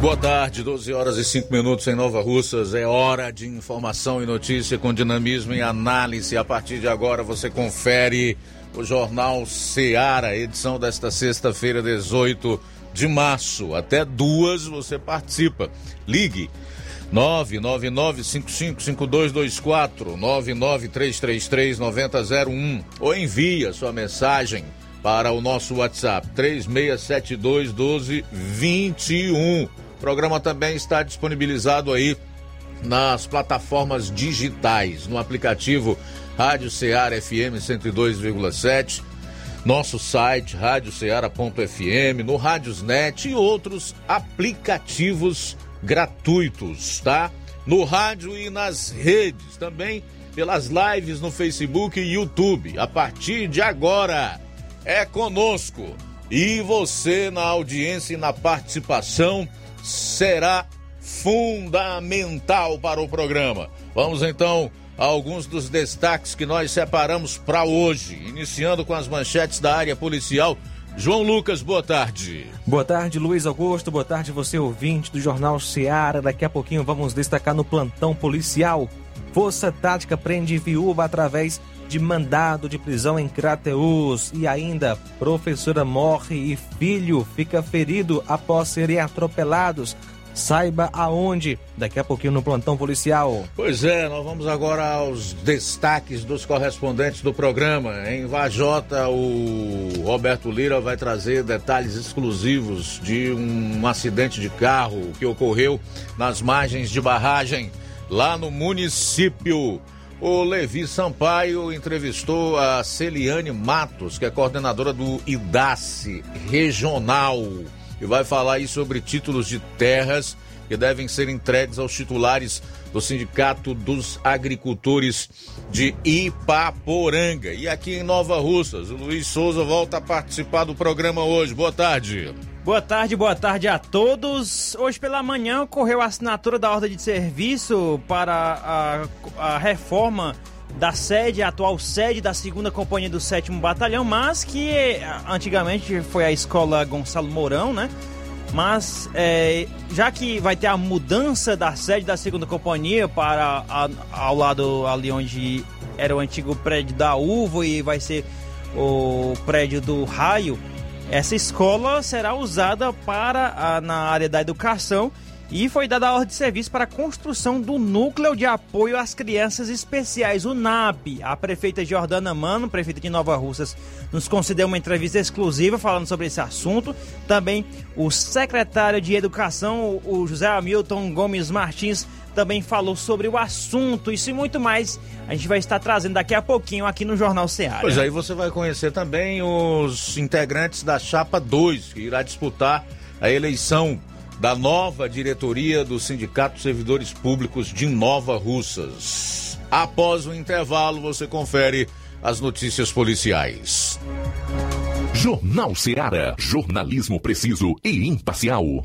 Boa tarde, 12 horas e 5 minutos em Nova Russas. É hora de informação e notícia com dinamismo e análise. A partir de agora você confere o Jornal Seara, edição desta sexta-feira, 18 de março. Até duas você participa. Ligue 999555224 993339001 ou envia sua mensagem para o nosso WhatsApp 3672 1221. O programa também está disponibilizado aí nas plataformas digitais, no aplicativo Rádio Ceará FM 102,7, nosso site radioceara.fm, no Rádiosnet e outros aplicativos gratuitos, tá? No rádio e nas redes, também pelas lives no Facebook e YouTube. A partir de agora, é conosco. E você na audiência e na participação será fundamental para o programa. Vamos então a alguns dos destaques que nós separamos para hoje, iniciando com as manchetes da área policial. João Lucas, boa tarde. Boa tarde, Luiz Augusto. Boa tarde, você ouvinte do Jornal Seara. Daqui a pouquinho vamos destacar no plantão policial. Força Tática prende viúva através de mandado de prisão em Crateus. E ainda, professora morre e filho fica ferido após serem atropelados. Saiba aonde, daqui a pouquinho no plantão policial. Pois é, nós vamos agora aos destaques dos correspondentes do programa. Em Vajota, o Roberto Lira vai trazer detalhes exclusivos de um acidente de carro que ocorreu nas margens de barragem lá no município. O Levi Sampaio entrevistou a Celiane Matos, que é coordenadora do IDACE Regional e vai falar aí sobre títulos de terras que devem ser entregues aos titulares do Sindicato dos Agricultores de Ipaporanga. E aqui em Nova Russas, o Luiz Souza volta a participar do programa hoje. Boa tarde. Boa tarde, boa tarde a todos. Hoje pela manhã ocorreu a assinatura da ordem de serviço para a, a reforma da sede, a atual sede da segunda companhia do sétimo batalhão, mas que antigamente foi a escola Gonçalo Mourão, né? Mas é, já que vai ter a mudança da sede da segunda companhia para a, ao lado ali onde era o antigo prédio da Uva e vai ser o prédio do Raio, essa escola será usada para a, na área da educação e foi dada a ordem de serviço para a construção do Núcleo de Apoio às Crianças Especiais, o NAP. A prefeita Jordana Mano, prefeita de Nova Russas, nos concedeu uma entrevista exclusiva falando sobre esse assunto. Também o secretário de Educação, o José Hamilton Gomes Martins, também falou sobre o assunto. Isso e muito mais a gente vai estar trazendo daqui a pouquinho aqui no Jornal Ceará. Pois aí você vai conhecer também os integrantes da Chapa 2, que irá disputar a eleição da nova diretoria do Sindicato de Servidores Públicos de Nova Russas. Após o intervalo, você confere as notícias policiais. Jornal Seara. Jornalismo preciso e imparcial.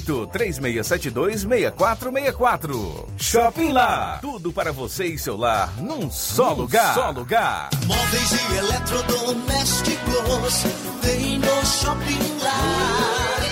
3672 6464. Shopping Lá. Tudo para você e seu lar num só num lugar. Só lugar. Móveis e eletrodomésticos. Vem no Shopping Lá.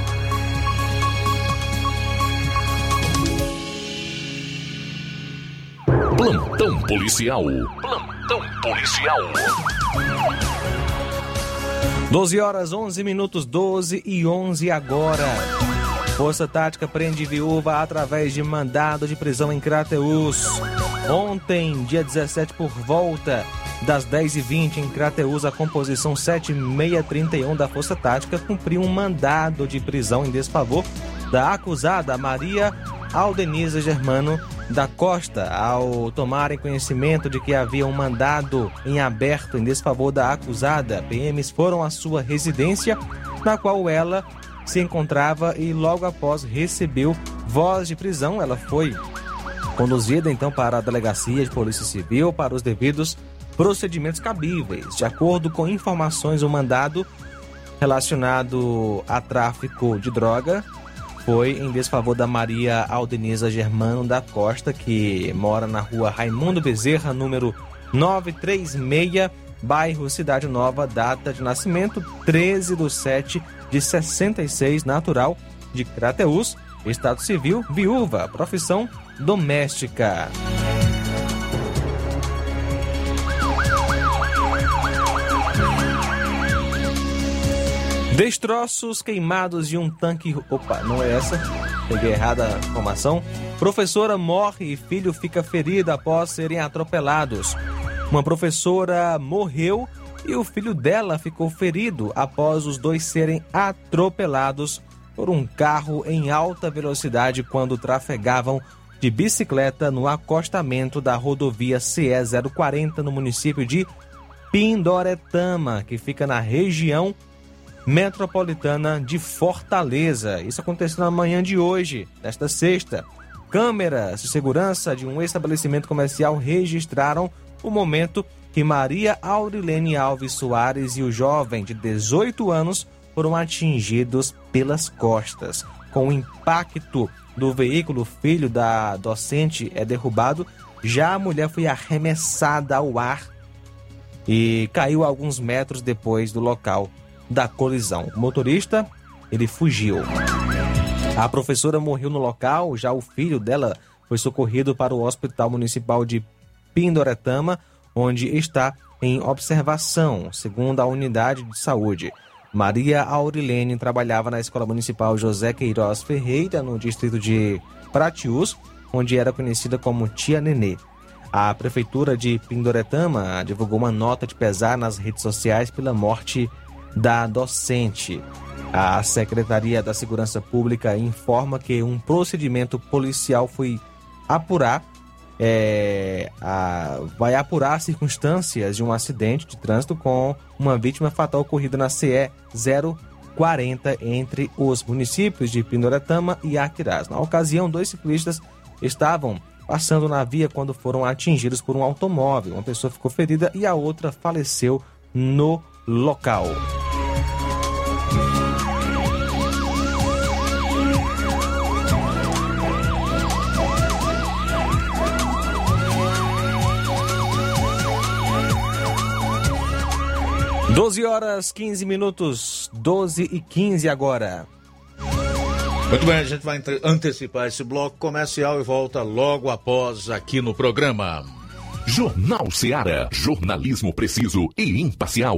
Plantão policial. Plantão policial. 12 horas 11 minutos 12 e 11 agora. Força Tática prende viúva através de mandado de prisão em Crateus. Ontem, dia 17, por volta das 10h20 em Crateus, a composição 7631 da Força Tática cumpriu um mandado de prisão em desfavor da acusada Maria Aldenisa Germano da Costa, ao tomarem conhecimento de que havia um mandado em aberto em desfavor da acusada, PMs foram à sua residência, na qual ela se encontrava e logo após recebeu voz de prisão. Ela foi conduzida então para a delegacia de Polícia Civil para os devidos procedimentos cabíveis. De acordo com informações, o mandado relacionado a tráfico de droga foi em desfavor da Maria Aldenisa Germano da Costa, que mora na rua Raimundo Bezerra, número 936, bairro Cidade Nova, data de nascimento 13 de 7 de 66, natural de Crateus, estado civil, viúva, profissão doméstica. Destroços queimados de um tanque. Opa, não é essa. Peguei errada a informação. Professora morre e filho fica ferido após serem atropelados. Uma professora morreu e o filho dela ficou ferido após os dois serem atropelados por um carro em alta velocidade quando trafegavam de bicicleta no acostamento da rodovia CE 040 no município de Pindoretama, que fica na região metropolitana de Fortaleza. Isso aconteceu na manhã de hoje, desta sexta. Câmeras de segurança de um estabelecimento comercial registraram o momento que Maria Aurilene Alves Soares e o jovem de 18 anos foram atingidos pelas costas. Com o impacto do veículo, o filho da docente é derrubado. Já a mulher foi arremessada ao ar e caiu alguns metros depois do local da colisão. O motorista, ele fugiu. A professora morreu no local, já o filho dela foi socorrido para o Hospital Municipal de Pindoretama, onde está em observação, segundo a unidade de saúde. Maria Aurilene trabalhava na Escola Municipal José Queiroz Ferreira, no distrito de Pratius, onde era conhecida como Tia Nenê. A Prefeitura de Pindoretama divulgou uma nota de pesar nas redes sociais pela morte da docente. A Secretaria da Segurança Pública informa que um procedimento policial foi apurar, é, a, vai apurar as circunstâncias de um acidente de trânsito com uma vítima fatal ocorrida na CE 040 entre os municípios de Pindoretama e Aquiraz. Na ocasião, dois ciclistas estavam passando na via quando foram atingidos por um automóvel. Uma pessoa ficou ferida e a outra faleceu no local. Doze horas 15 minutos, 12 e 15 agora. Muito bem, a gente vai antecipar esse bloco comercial e volta logo após aqui no programa. Jornal Ceará, jornalismo preciso e imparcial.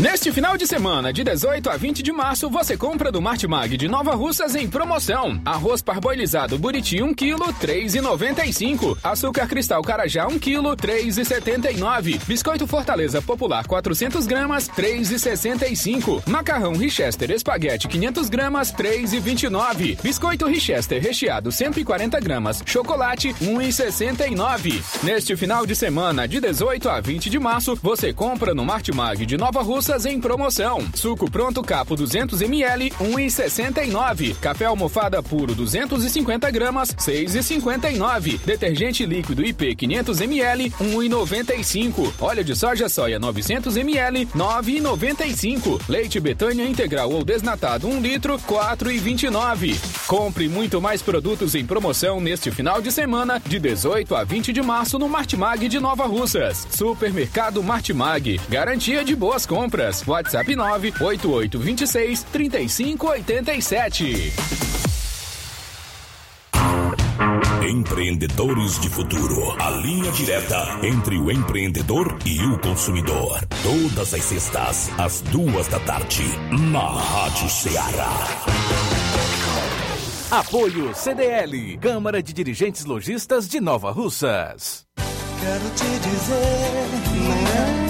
Neste final de semana, de 18 a 20 de março, você compra do Martimag de Nova Russas em promoção. Arroz parboilizado Buriti 1 kg, 3,95. Açúcar Cristal Carajá 1 kg, 3,79. Biscoito Fortaleza Popular 400 gramas, 3,65. Macarrão Richester Espaguete 500 gramas, 3,29. Biscoito Richester recheado 140 gramas, chocolate 1,69. Neste final de semana, de 18 a 20 de março, você compra no Martimag de Nova Russas em promoção. Suco pronto capo 200 ml, 1,69. Café almofada puro 250 gramas, 6,59. Detergente líquido IP 500 ml, 1,95. Óleo de soja soia 900 ml, 9,95. Leite Betânia integral ou desnatado 1 litro, 4,29. Compre muito mais produtos em promoção neste final de semana, de 18 a 20 de março, no Martimag de Nova Russas. Supermercado Martimag. Garantia de boas compras compras. WhatsApp 98826 3587. Empreendedores de Futuro. A linha direta entre o empreendedor e o consumidor. Todas as sextas, às duas da tarde, na Rádio Ceará. Apoio CDL, Câmara de Dirigentes Logistas de Nova Russas. Quero te dizer, manhã.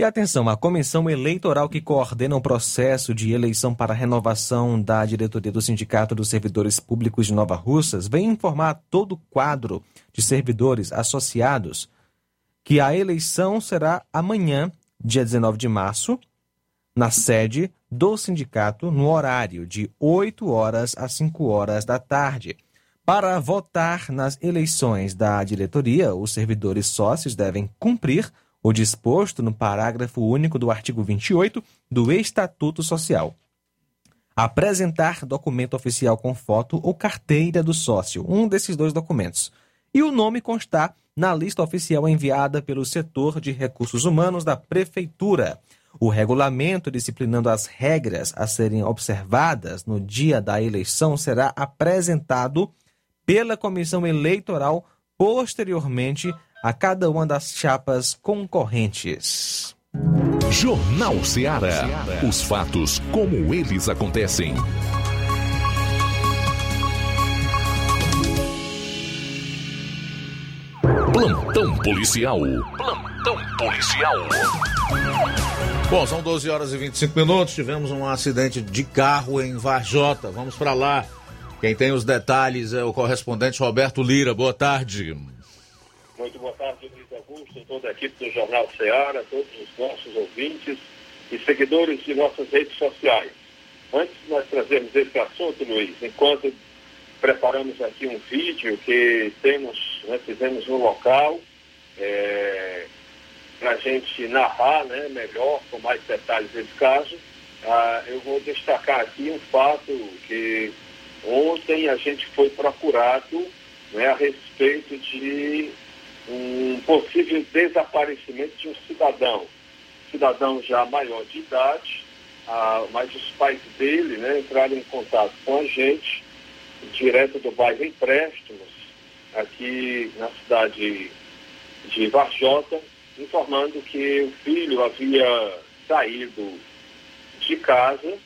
E atenção, a comissão eleitoral que coordena o processo de eleição para renovação da diretoria do Sindicato dos Servidores Públicos de Nova Russas vem informar todo o quadro de servidores associados que a eleição será amanhã, dia 19 de março, na sede do sindicato, no horário de 8 horas às 5 horas da tarde. Para votar nas eleições da diretoria, os servidores sócios devem cumprir o disposto no parágrafo único do artigo 28 do Estatuto Social. Apresentar documento oficial com foto ou carteira do sócio, um desses dois documentos. E o nome constar na lista oficial enviada pelo setor de recursos humanos da Prefeitura. O regulamento disciplinando as regras a serem observadas no dia da eleição será apresentado pela comissão eleitoral posteriormente a cada uma das chapas concorrentes. Jornal Ceará. Os fatos como eles acontecem. Plantão policial. Plantão policial. Bom, são 12 horas e 25 minutos. Tivemos um acidente de carro em Varjota. Vamos para lá. Quem tem os detalhes é o correspondente Roberto Lira. Boa tarde. Muito boa tarde, Luiz Augusto, toda a equipe do Jornal Ceará, todos os nossos ouvintes e seguidores de nossas redes sociais. Antes de nós trazermos esse assunto, Luiz, enquanto preparamos aqui um vídeo que temos, né, fizemos no local, é, para a gente narrar né, melhor, com mais detalhes esse caso, ah, eu vou destacar aqui um fato que ontem a gente foi procurado né, a respeito de um possível desaparecimento de um cidadão, cidadão já maior de idade, ah, mas os pais dele né, entraram em contato com a gente, direto do bairro Empréstimos, aqui na cidade de Varjota, informando que o filho havia saído de casa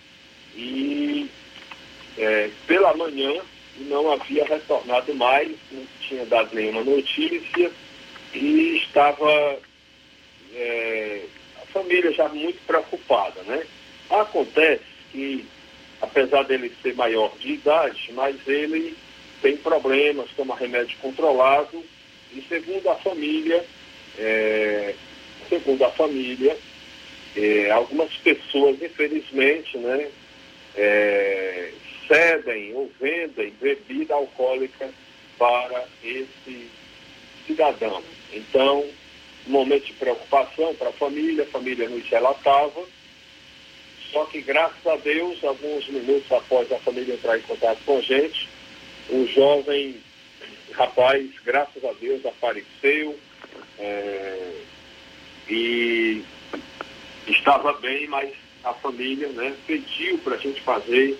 e é, pela manhã não havia retornado mais, não tinha dado nenhuma notícia e estava é, a família já muito preocupada, né? Acontece que, apesar dele ser maior de idade, mas ele tem problemas, toma remédio controlado e segundo a família, é, segundo a família, é, algumas pessoas, infelizmente, né, é, cedem ou vendem bebida alcoólica para esse cidadão. Então, momento de preocupação para a família, a família nos relatava, só que graças a Deus, alguns minutos após a família entrar em contato com a gente, um jovem rapaz, graças a Deus, apareceu é, e estava bem, mas a família né, pediu para a gente fazer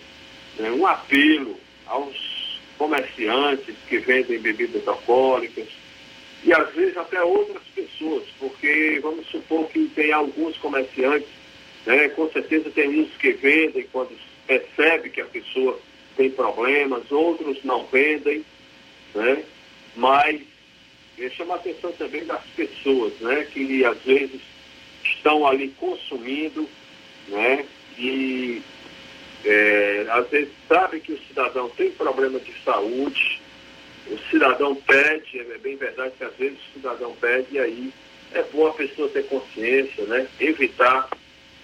né, um apelo aos comerciantes que vendem bebidas alcoólicas e às vezes até outras pessoas, porque vamos supor que tem alguns comerciantes, né, com certeza tem uns que vendem quando percebe que a pessoa tem problemas, outros não vendem, né? Mas chama a atenção também das pessoas, né? Que às vezes estão ali consumindo, né? E é, às vezes sabe que o cidadão tem problema de saúde, o cidadão pede, é bem verdade que às vezes o cidadão pede e aí é bom a pessoa ter consciência, né? Evitar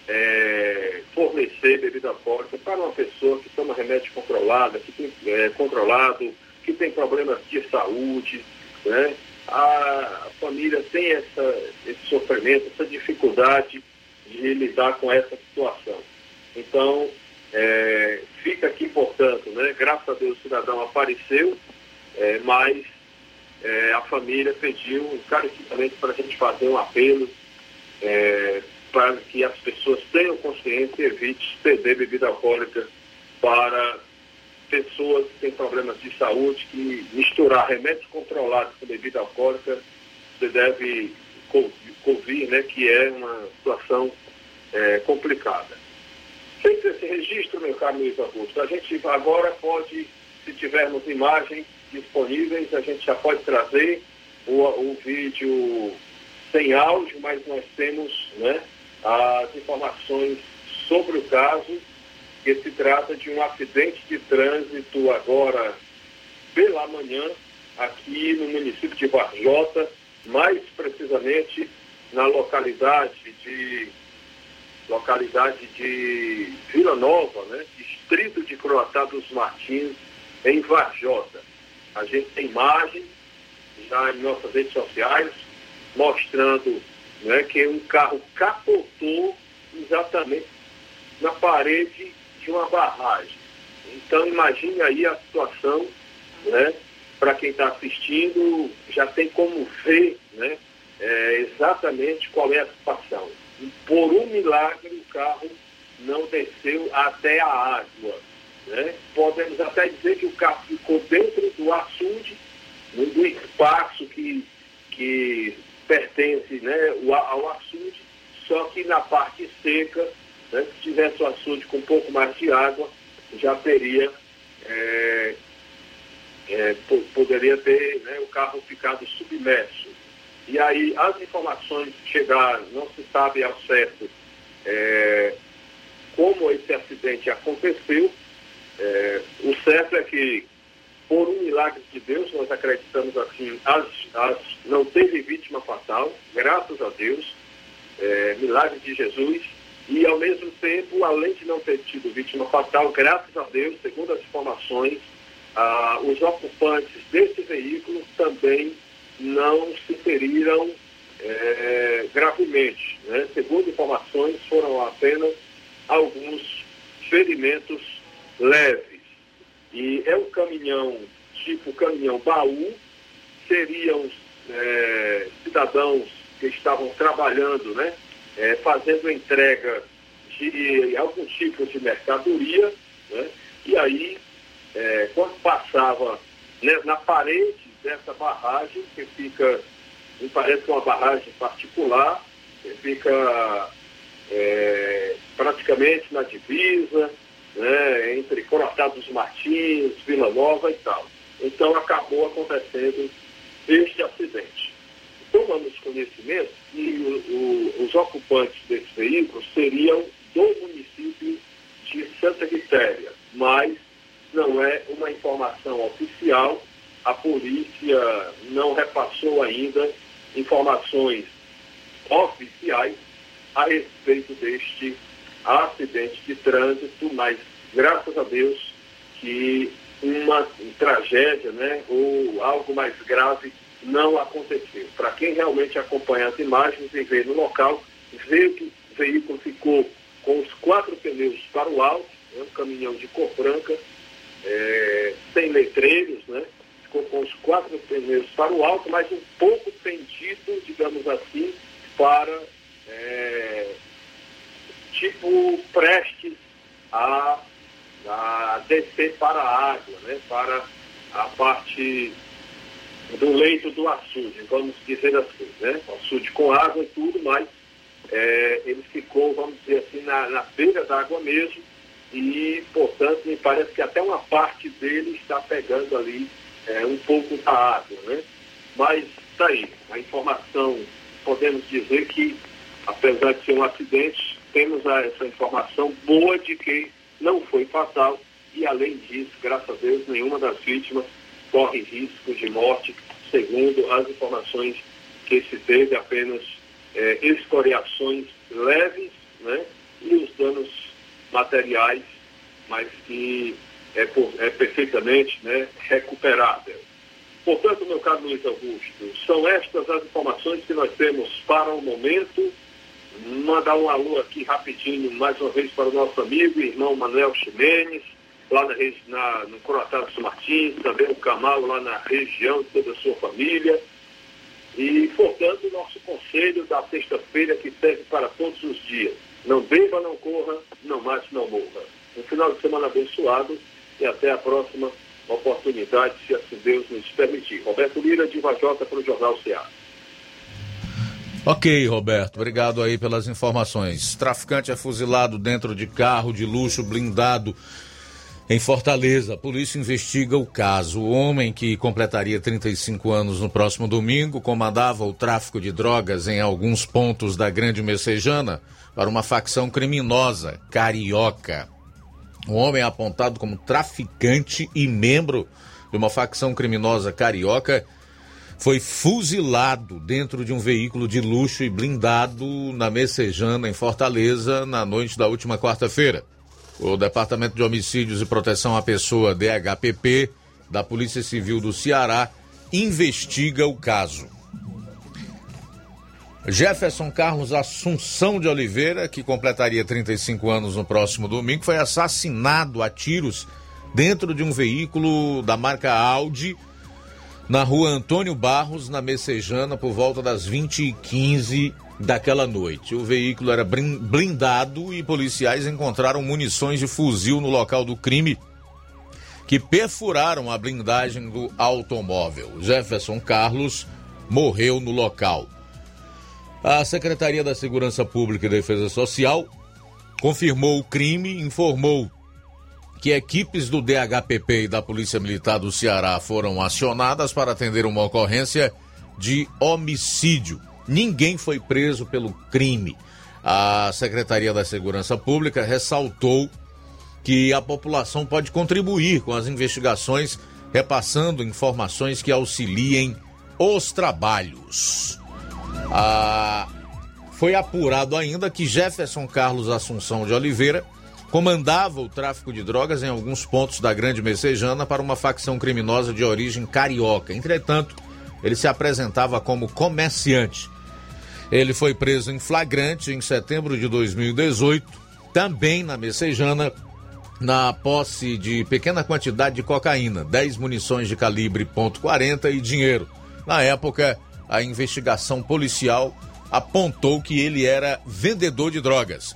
é, fornecer bebida alcoólica para uma pessoa que toma remédio controlado, que tem, é, controlado, que tem problemas de saúde, né? A família tem essa, esse sofrimento, essa dificuldade de lidar com essa situação. Então, é, fica aqui, portanto, né? Graças a Deus o cidadão apareceu, é, mas é, a família pediu encarecidamente para a gente fazer um apelo é, para que as pessoas tenham consciência e evite ceder bebida alcoólica para pessoas que têm problemas de saúde, que misturar remédios controlados com bebida alcoólica, você deve ouvir né, que é uma situação é, complicada. Feito esse registro, meu caro Luiz Augusto, a gente agora pode, se tivermos imagens disponíveis, a gente já pode trazer o, o vídeo sem áudio, mas nós temos né, as informações sobre o caso, que se trata de um acidente de trânsito agora pela manhã, aqui no município de Varjota, mais precisamente na localidade de localidade de Vila Nova, né, distrito de Croatá dos Martins, em Varjota. A gente tem imagens já em nossas redes sociais mostrando né, que um carro capotou exatamente na parede de uma barragem. Então imagine aí a situação, né, para quem está assistindo, já tem como ver né, é, exatamente qual é a situação. Por um milagre o carro não desceu até a água. Né? Podemos até dizer que o carro ficou dentro do açude, do espaço que, que pertence né, ao açude, só que na parte seca, né, se tivesse o açude com um pouco mais de água, já teria, é, é, poderia ter né, o carro ficado submerso. E aí as informações chegaram, não se sabe ao certo é, como esse acidente aconteceu. É, o certo é que, por um milagre de Deus, nós acreditamos assim, as, as, não teve vítima fatal, graças a Deus, é, milagre de Jesus, e ao mesmo tempo, além de não ter tido vítima fatal, graças a Deus, segundo as informações, ah, os ocupantes desse veículo também não se feriram é, gravemente. Né? Segundo informações, foram apenas alguns ferimentos leves. E é um caminhão, tipo caminhão baú, seriam é, cidadãos que estavam trabalhando, né, é, fazendo entrega de algum tipo de mercadoria, né, e aí, é, quando passava né, na parede dessa barragem, que fica, me parece é uma barragem particular, que fica é, praticamente na divisa, né, entre Coroçado dos Martins, Vila Nova e tal. Então acabou acontecendo este acidente. Tomamos conhecimento que o, o, os ocupantes desse veículo seriam do município de Santa Quitéria, mas não é uma informação oficial. A polícia não repassou ainda informações oficiais a respeito deste acidente de trânsito, mas graças a Deus que uma tragédia, né, ou algo mais grave não aconteceu. Para quem realmente acompanha as imagens e vê no local, vê que o veículo ficou com os quatro pneus para o alto, né, um caminhão de cor branca, é, sem letreiros, né, ficou com os quatro pneus para o alto, mas um pouco pendido, digamos assim, para é, tipo prestes a, a descer para a água, né, para a parte do leito do açude, vamos dizer assim, né? Açude com água e tudo, mas é, ele ficou, vamos dizer assim, na, na beira da água mesmo, e, portanto, me parece que até uma parte dele está pegando ali é, um pouco da água, né? Mas está aí, a informação, podemos dizer que, apesar de ser um acidente, temos essa informação boa de que não foi fatal e, além disso, graças a Deus, nenhuma das vítimas corre risco de morte, segundo as informações que se teve, apenas é, escoriações leves né, e os danos materiais, mas que é, por, é perfeitamente né, recuperável. Portanto, meu caro Luiz Augusto, são estas as informações que nós temos para o momento. Mandar um alô aqui rapidinho, mais uma vez, para o nosso amigo e irmão Manuel Ximenes, lá na, na, no Coroatá dos Martins, também o Camal lá na região, toda a sua família. E, portanto, o nosso conselho da sexta-feira que serve para todos os dias. Não beba, não corra, não mate, não morra. Um final de semana abençoado e até a próxima oportunidade, se assim Deus nos permitir. Roberto Lira, de Vajota, para o Jornal Ceará. Ok, Roberto, obrigado aí pelas informações. Traficante é fuzilado dentro de carro de luxo blindado em Fortaleza, a polícia investiga o caso. O homem que completaria 35 anos no próximo domingo comandava o tráfico de drogas em alguns pontos da Grande Messejana para uma facção criminosa carioca. O homem é apontado como traficante e membro de uma facção criminosa carioca foi fuzilado dentro de um veículo de luxo e blindado na Messejana, em Fortaleza, na noite da última quarta-feira. O Departamento de Homicídios e Proteção à Pessoa, DHPP, da Polícia Civil do Ceará, investiga o caso. Jefferson Carlos Assunção de Oliveira, que completaria 35 anos no próximo domingo, foi assassinado a tiros dentro de um veículo da marca Audi na rua Antônio Barros, na Messejana, por volta das 20h15 daquela noite. O veículo era blindado e policiais encontraram munições de fuzil no local do crime que perfuraram a blindagem do automóvel. Jefferson Carlos morreu no local. A Secretaria da Segurança Pública e Defesa Social confirmou o crime, informou que equipes do DHPP e da Polícia Militar do Ceará foram acionadas para atender uma ocorrência de homicídio. Ninguém foi preso pelo crime. A Secretaria da Segurança Pública ressaltou que a população pode contribuir com as investigações, repassando informações que auxiliem os trabalhos. Ah, foi apurado ainda que Jefferson Carlos Assunção de Oliveira comandava o tráfico de drogas em alguns pontos da Grande Messejana para uma facção criminosa de origem carioca. Entretanto, ele se apresentava como comerciante. Ele foi preso em flagrante em setembro de 2018, também na Messejana, na posse de pequena quantidade de cocaína, 10 munições de calibre .40 e dinheiro. Na época, a investigação policial apontou que ele era vendedor de drogas.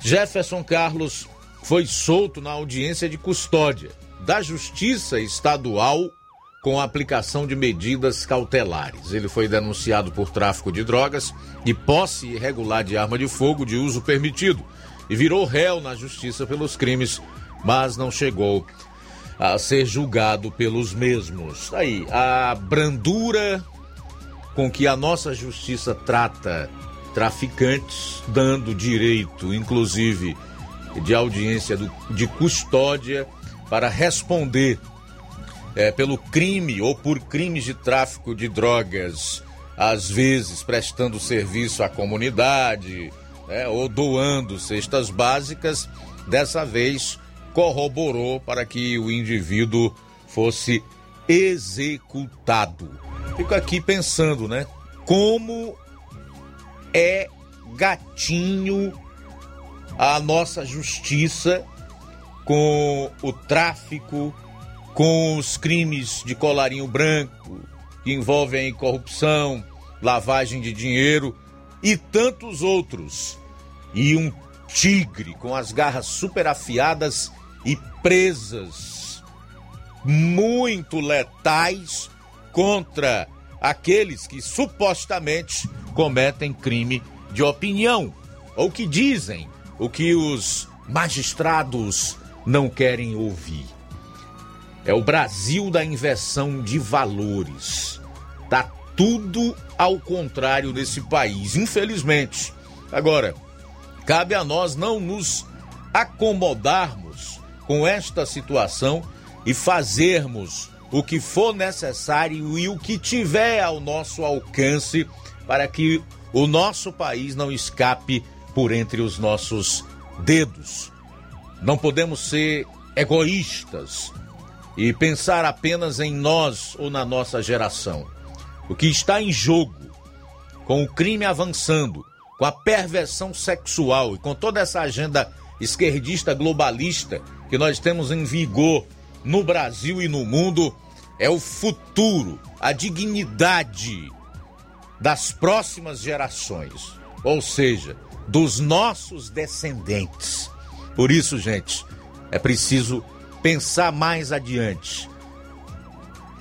Jefferson Carlos foi solto na audiência de custódia da Justiça Estadual com a aplicação de medidas cautelares. Ele foi denunciado por tráfico de drogas e posse irregular de arma de fogo de uso permitido e virou réu na justiça pelos crimes, mas não chegou a ser julgado pelos mesmos. Aí, a brandura com que a nossa justiça trata traficantes, dando direito, inclusive, de audiência do, de custódia para responder é, pelo crime ou por crimes de tráfico de drogas, às vezes prestando serviço à comunidade né, ou doando cestas básicas, dessa vez corroborou para que o indivíduo fosse executado. Fico aqui pensando, né? Como é gatinho a nossa justiça com o tráfico, com os crimes de colarinho branco que envolvem corrupção, lavagem de dinheiro e tantos outros. E um tigre com as garras super afiadas e presas muito letais contra aqueles que supostamente cometem crime de opinião ou que dizem o que os magistrados não querem ouvir. É o Brasil da inversão de valores. Tá tudo ao contrário nesse país, infelizmente. Agora, cabe a nós não nos acomodarmos com esta situação e fazermos o que for necessário e o que tiver ao nosso alcance para que o nosso país não escape por entre os nossos dedos. Não podemos ser egoístas e pensar apenas em nós ou na nossa geração. O que está em jogo, com o crime avançando, com a perversão sexual e com toda essa agenda esquerdista globalista que nós temos em vigor no Brasil e no mundo é o futuro, a dignidade das próximas gerações, ou seja, dos nossos descendentes. Por isso, gente, é preciso pensar mais adiante.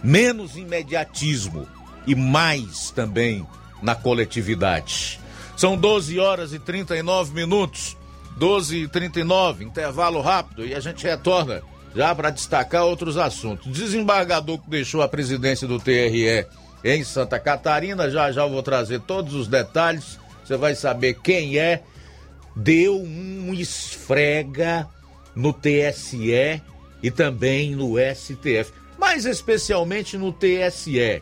Menos imediatismo e mais também na coletividade. São 12 horas e 39 minutos. 12 e 39, intervalo rápido e a gente retorna já para destacar outros assuntos. Desembargador que deixou a presidência do TRE em Santa Catarina, já já vou trazer todos os detalhes. Você vai saber quem é. Deu um esfrega no TSE e também no STF, mas especialmente no TSE.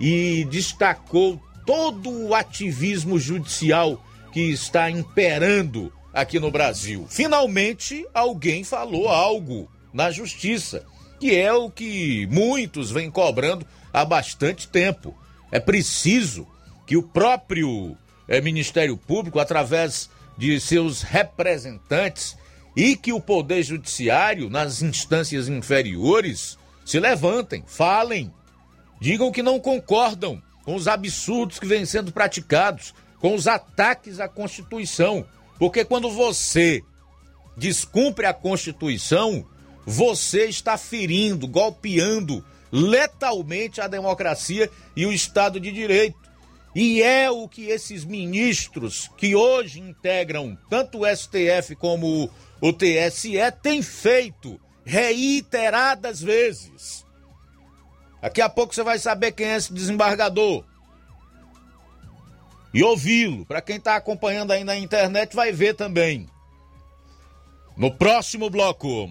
E destacou todo o ativismo judicial que está imperando aqui no Brasil. Finalmente, alguém falou algo na justiça, que é o que muitos vêm cobrando há bastante tempo. É preciso que o próprio é, Ministério Público, através de seus representantes, e que o Poder Judiciário, nas instâncias inferiores, se levantem, falem, digam que não concordam com os absurdos que vêm sendo praticados, com os ataques à Constituição. Porque quando você descumpre a Constituição, você está ferindo, golpeando letalmente a democracia e o Estado de Direito. E é o que esses ministros que hoje integram tanto o STF como o TSE têm feito reiteradas vezes. Daqui a pouco você vai saber quem é esse desembargador. e ouvi-lo. Para quem está acompanhando aí na internet, vai ver também. No próximo bloco.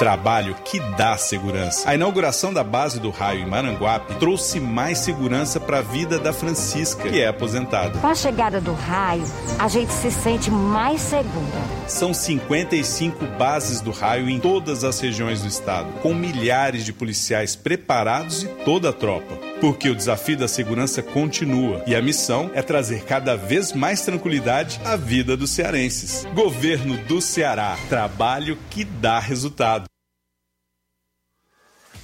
Trabalho que dá segurança. A inauguração da base do raio em Maranguape trouxe mais segurança para a vida da Francisca, que é aposentada. Com a chegada do raio, a gente se sente mais segura. São 55 bases do raio em todas as regiões do estado, com milhares de policiais preparados e toda a tropa. Porque o desafio da segurança continua e a missão é trazer cada vez mais tranquilidade à vida dos cearenses. Governo do Ceará. Trabalho que dá resultado.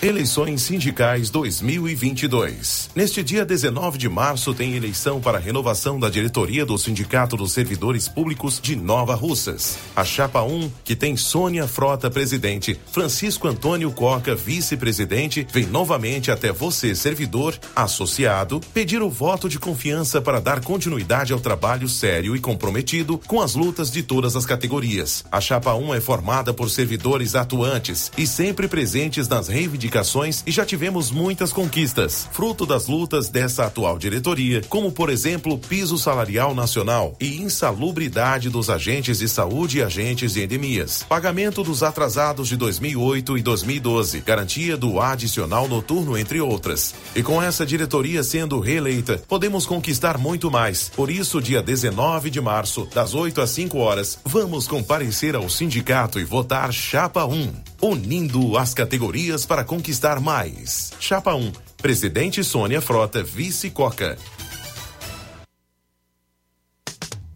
Eleições Sindicais 2022. Neste dia 19 de março tem eleição para renovação da diretoria do Sindicato dos Servidores Públicos de Nova Russas. A chapa 1, que tem Sônia Frota presidente, Francisco Antônio Coca vice-presidente, vem novamente até você, servidor, associado, pedir o voto de confiança para dar continuidade ao trabalho sério e comprometido com as lutas de todas as categorias. A chapa 1 é formada por servidores atuantes e sempre presentes nas reivindicações e já tivemos muitas conquistas, fruto das lutas dessa atual diretoria, como por exemplo piso salarial nacional e insalubridade dos agentes de saúde e agentes de endemias, pagamento dos atrasados de 2008 e 2012, garantia do adicional noturno, entre outras. E com essa diretoria sendo reeleita, podemos conquistar muito mais. Por isso, dia 19 de março, das 8 às 5 horas, vamos comparecer ao sindicato e votar Chapa 1 unindo as categorias para conquistar mais. Chapa 1, Presidente Sônia Frota, Vice Coca.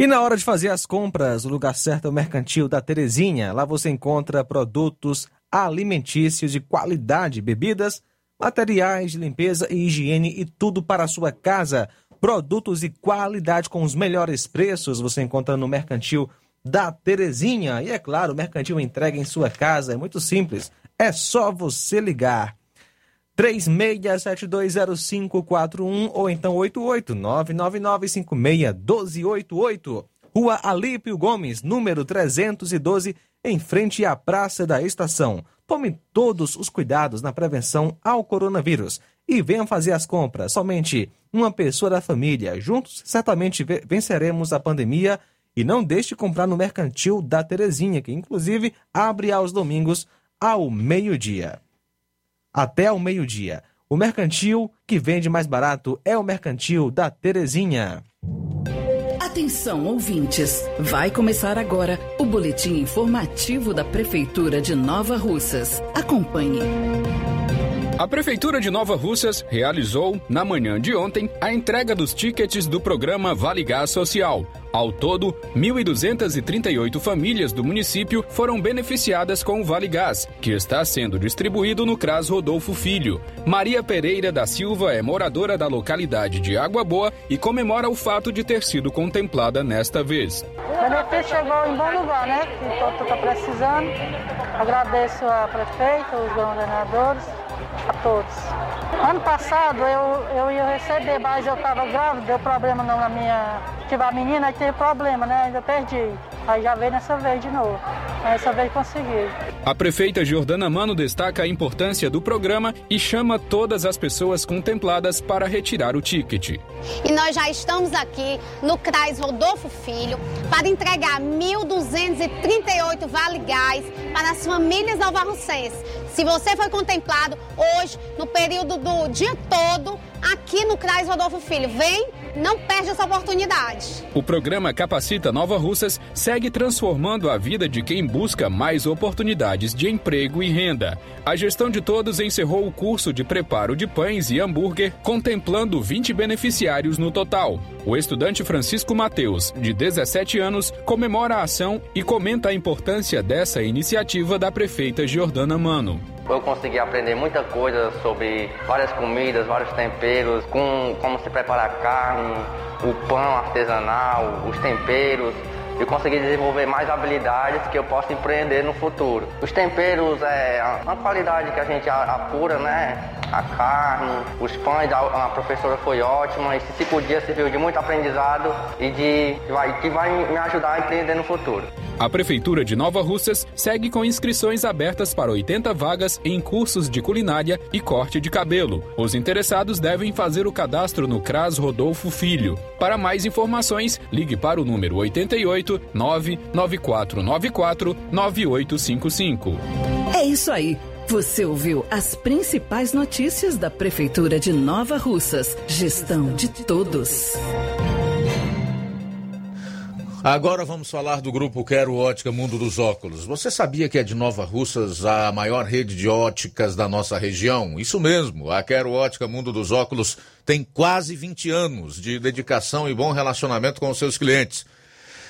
E na hora de fazer as compras, o lugar certo é o Mercantil da Terezinha. Lá você encontra produtos alimentícios de qualidade, bebidas, materiais de limpeza e higiene e tudo para a sua casa. Produtos de qualidade com os melhores preços você encontra no Mercantil da Terezinha. E é claro, o Mercantil entrega em sua casa. É muito simples. É só você ligar. 36720541 ou então 88999561288. Rua Alípio Gomes, número 312, em frente à Praça da Estação. Tome todos os cuidados na prevenção ao coronavírus e venha fazer as compras. Somente uma pessoa da família. Juntos, certamente venceremos a pandemia. E não deixe de comprar no Mercantil da Terezinha, que inclusive abre aos domingos ao meio-dia até ao meio-dia. O mercantil que vende mais barato é o mercantil da Terezinha. Atenção, ouvintes! Vai começar agora o boletim informativo da Prefeitura de Nova Russas. Acompanhe. A Prefeitura de Nova Russas realizou, na manhã de ontem, a entrega dos tickets do programa Vale Gás Social. Ao todo, 1.238 famílias do município foram beneficiadas com o Vale Gás, que está sendo distribuído no CRAS Rodolfo Filho. Maria Pereira da Silva é moradora da localidade de Água Boa e comemora o fato de ter sido contemplada nesta vez. O benefício chegou em bom lugar, né? Que está precisando. Agradeço a prefeita, os governadores, todos. Ano passado eu, eu ia receber, mas eu estava grávida, deu problema na minha. Tive a menina, aí teve problema, né? Ainda perdi. Aí já veio nessa vez de novo. Dessa vez consegui. A prefeita Jordana Mano destaca a importância do programa e chama todas as pessoas contempladas para retirar o ticket. E nós já estamos aqui no CRAS Rodolfo Filho para entregar 1.238 Vale Gás para as famílias alvarrocenses. Se você foi contemplado hoje, no período do dia todo, aqui no CRAS Rodolfo Filho, vem, não perde essa oportunidade. O programa Capacita Nova Russas segue transformando a vida de quem busca mais oportunidades de emprego e renda. A gestão de todos encerrou o curso de preparo de pães e hambúrguer, contemplando 20 beneficiários no total. O estudante Francisco Mateus, de 17 anos, comemora a ação e comenta a importância dessa iniciativa da prefeita Jordana Mano. Eu consegui aprender muita coisa sobre várias comidas, vários temperos, com como se preparar carne, o pão artesanal, os temperos e conseguir desenvolver mais habilidades que eu possa empreender no futuro. Os temperos é uma qualidade que a gente apura, né? A carne, os pães, a, a professora foi ótima. Esses cinco dias serviu de muito aprendizado e de que vai, que vai me ajudar a empreender no futuro. A Prefeitura de Nova Russas segue com inscrições abertas para 80 vagas em cursos de culinária e corte de cabelo. Os interessados devem fazer o cadastro no CRAS Rodolfo Filho. Para mais informações, ligue para o número 88 99494 9855. É isso aí. Você ouviu as principais notícias da Prefeitura de Nova Russas. Gestão de todos. Agora vamos falar do grupo Quero Ótica Mundo dos Óculos. Você sabia que é de Nova Russas a maior rede de óticas da nossa região? Isso mesmo, a Quero Ótica Mundo dos Óculos tem quase 20 anos de dedicação e bom relacionamento com os seus clientes.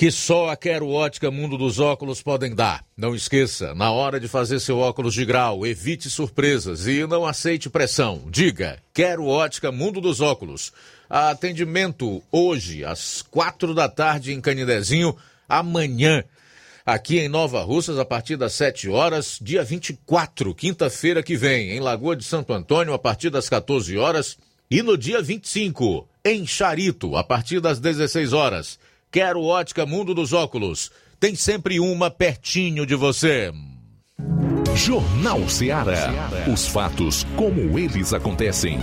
que só a Quero Ótica Mundo dos Óculos podem dar. Não esqueça, na hora de fazer seu óculos de grau, evite surpresas e não aceite pressão. Diga, Quero Ótica Mundo dos Óculos. Atendimento hoje, às quatro da tarde em Canidezinho, amanhã, aqui em Nova Russas, a partir das 7 horas, dia 24, quinta-feira que vem, em Lagoa de Santo Antônio, a partir das 14 horas, e no dia 25, em Charito, a partir das 16 horas. Quero ótica Mundo dos Óculos. Tem sempre uma pertinho de você. Jornal Ceará. Os fatos como eles acontecem.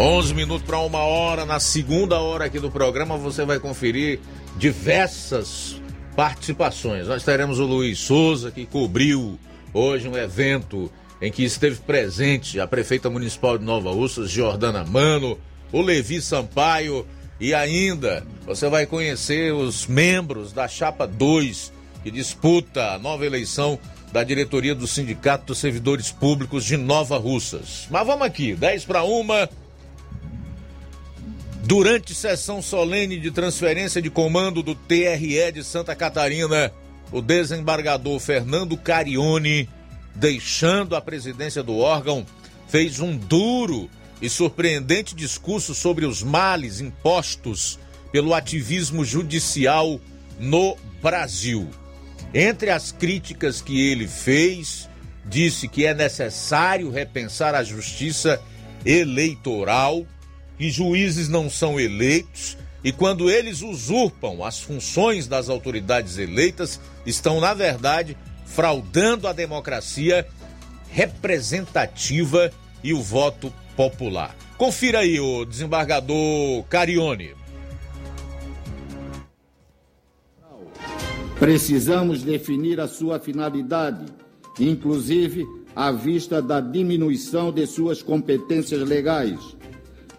11 minutos para uma hora. Na segunda hora aqui do programa, você vai conferir diversas participações. Nós teremos o Luiz Souza, que cobriu hoje um evento em que esteve presente a prefeita municipal de Nova Russas, Jordana Mano, o Levi Sampaio e ainda você vai conhecer os membros da Chapa 2 que disputa a nova eleição da diretoria do Sindicato dos Servidores Públicos de Nova Russas. Mas vamos aqui, 10 para uma. Durante sessão solene de transferência de comando do TRE de Santa Catarina, o desembargador Fernando Carione, deixando a presidência do órgão, fez um duro e surpreendente discurso sobre os males impostos pelo ativismo judicial no Brasil. Entre as críticas que ele fez, disse que é necessário repensar a justiça eleitoral, que juízes não são eleitos e quando eles usurpam as funções das autoridades eleitas, estão, na verdade, fraudando a democracia representativa e o voto popular. Confira aí o desembargador Carione. Precisamos definir a sua finalidade, inclusive à vista da diminuição de suas competências legais.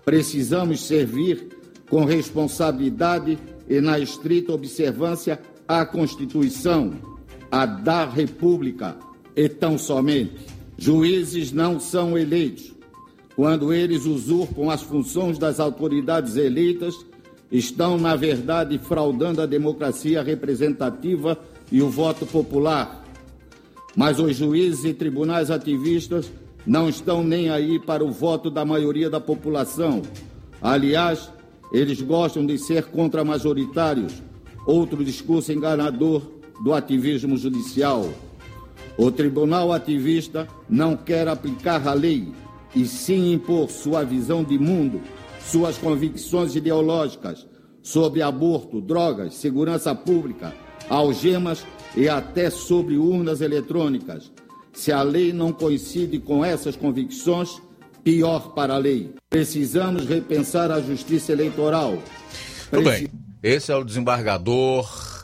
Precisamos servir com responsabilidade e na estrita observância à Constituição, a da República e tão somente. Juízes não são eleitos. Quando eles usurpam as funções das autoridades eleitas, estão, na verdade, fraudando a democracia representativa e o voto popular. Mas os juízes e tribunais ativistas não estão nem aí para o voto da maioria da população. Aliás, eles gostam de ser contramajoritários, outro discurso enganador do ativismo judicial. O tribunal ativista não quer aplicar a lei, e sim impor sua visão de mundo, suas convicções ideológicas sobre aborto, drogas, segurança pública, algemas e até sobre urnas eletrônicas. Se a lei não coincide com essas convicções, pior para a lei. Precisamos repensar a justiça eleitoral. Tudo bem. Esse é o desembargador,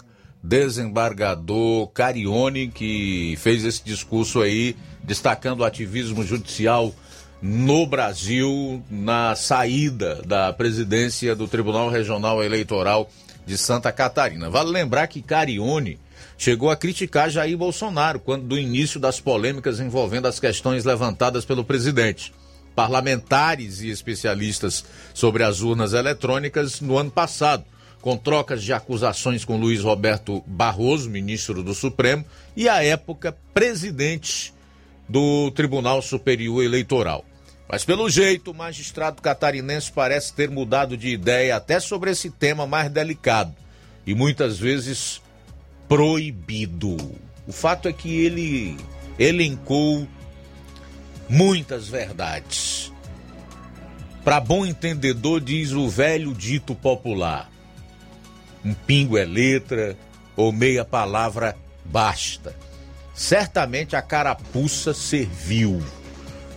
desembargador Carione, que fez esse discurso aí, destacando o ativismo judicial no Brasil na saída da presidência do Tribunal Regional Eleitoral de Santa Catarina. Vale lembrar que Carione chegou a criticar Jair Bolsonaro quando do início das polêmicas envolvendo as questões levantadas pelo presidente parlamentares e especialistas sobre as urnas eletrônicas no ano passado, com trocas de acusações com Luiz Roberto Barroso, ministro do Supremo, e à época presidente do Tribunal Superior Eleitoral. Mas pelo jeito, o magistrado catarinense parece ter mudado de ideia até sobre esse tema mais delicado e muitas vezes proibido. O fato é que ele elencou muitas verdades. Para bom entendedor, diz o velho dito popular: um pingo é letra ou meia palavra basta. Certamente a carapuça serviu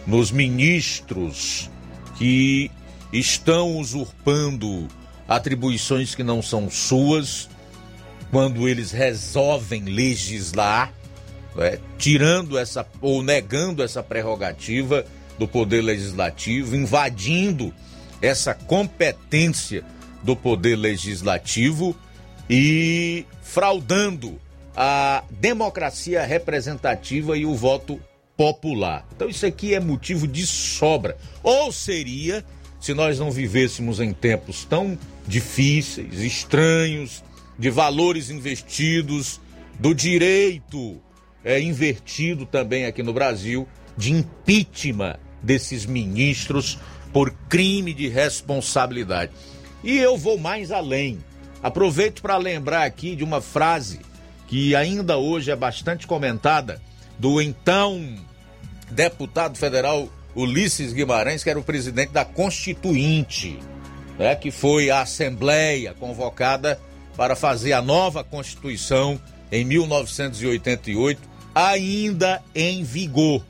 nos ministros que estão usurpando atribuições que não são suas, quando eles resolvem legislar é, tirando essa ou negando essa prerrogativa do poder legislativo, invadindo essa competência do poder legislativo e fraudando a democracia representativa e o voto popular. Então isso aqui é motivo de sobra. Ou seria se nós não vivêssemos em tempos tão difíceis, estranhos, de valores investidos, do direito é, invertido também aqui no Brasil de impeachment desses ministros por crime de responsabilidade. E eu vou mais além. Aproveito para lembrar aqui de uma frase que ainda hoje é bastante comentada do então deputado federal Ulisses Guimarães, que era o presidente da Constituinte, né, que foi a Assembleia convocada para fazer a nova Constituição em 1988 ainda em vigor.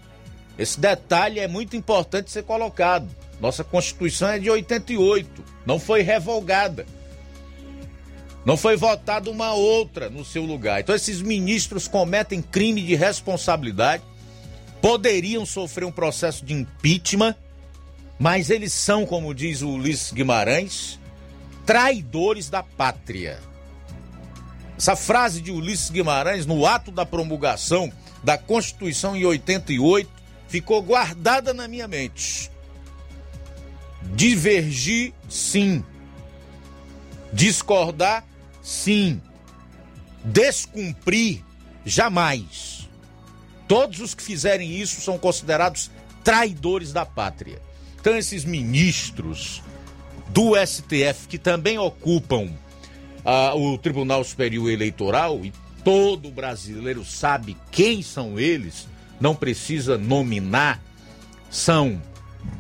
Esse detalhe é muito importante ser colocado. Nossa Constituição é de 88, não foi revogada. Não foi votada uma outra no seu lugar. Então, esses ministros cometem crime de responsabilidade, poderiam sofrer um processo de impeachment, mas eles são, como diz o Ulisses Guimarães, traidores da pátria. Essa frase de Ulisses Guimarães, no ato da promulgação da Constituição em 88, ficou guardada na minha mente. Divergir, sim. Discordar, sim. Descumprir, jamais. Todos os que fizerem isso são considerados traidores da pátria. Então, esses ministros do STF que também ocupam ah, o Tribunal Superior Eleitoral, e todo brasileiro sabe quem são eles, não precisa nominar, são,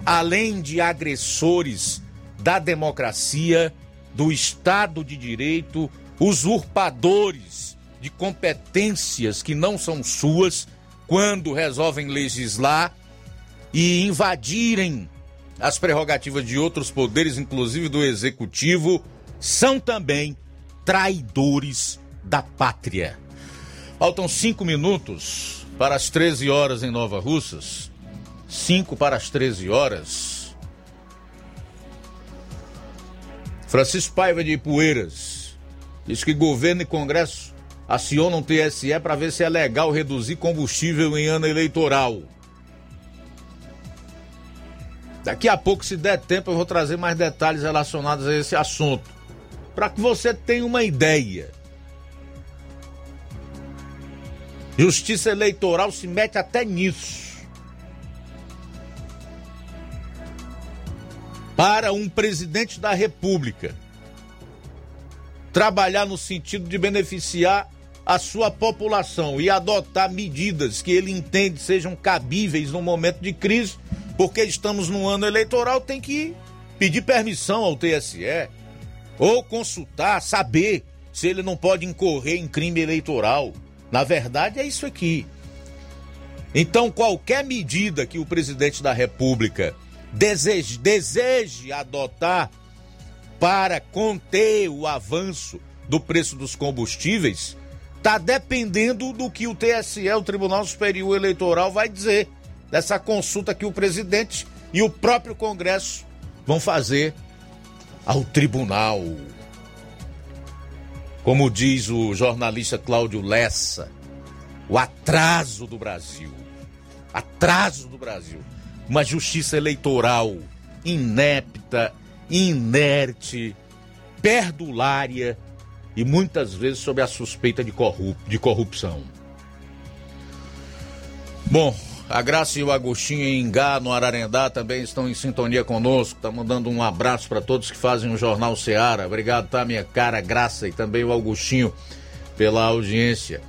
além de agressores da democracia, do Estado de Direito, usurpadores de competências que não são suas quando resolvem legislar e invadirem as prerrogativas de outros poderes, inclusive do executivo, são também traidores da pátria. Faltam cinco minutos para as 13 horas em Nova Russas. Cinco para as 13 horas. Francisco Paiva de Ipueiras diz que governo e Congresso acionam TSE para ver se é legal reduzir combustível em ano eleitoral. Daqui a pouco, se der tempo, eu vou trazer mais detalhes relacionados a esse assunto, para que você tenha uma ideia. Justiça Eleitoral se mete até nisso. Para um presidente da República trabalhar no sentido de beneficiar a sua população e adotar medidas que ele entende sejam cabíveis no momento de crise, porque estamos num ano eleitoral, tem que pedir permissão ao TSE ou consultar, saber se ele não pode incorrer em crime eleitoral. Na verdade, é isso aqui. Então, qualquer medida que o presidente da República deseje, deseje adotar para conter o avanço do preço dos combustíveis, está dependendo do que o TSE, o Tribunal Superior Eleitoral, vai dizer dessa consulta que o presidente e o próprio Congresso vão fazer ao tribunal. Como diz o jornalista Cláudio Lessa, o atraso do Brasil. Atraso do Brasil. Uma justiça eleitoral inepta, inerte, perdulária e muitas vezes sob a suspeita de, corrup de corrupção. Bom, a Graça e o Agostinho em Ingá, no Ararendá, também estão em sintonia conosco. Tá mandando um abraço para todos que fazem o Jornal Seara. Obrigado, tá, minha cara Graça e também o Agostinho pela audiência.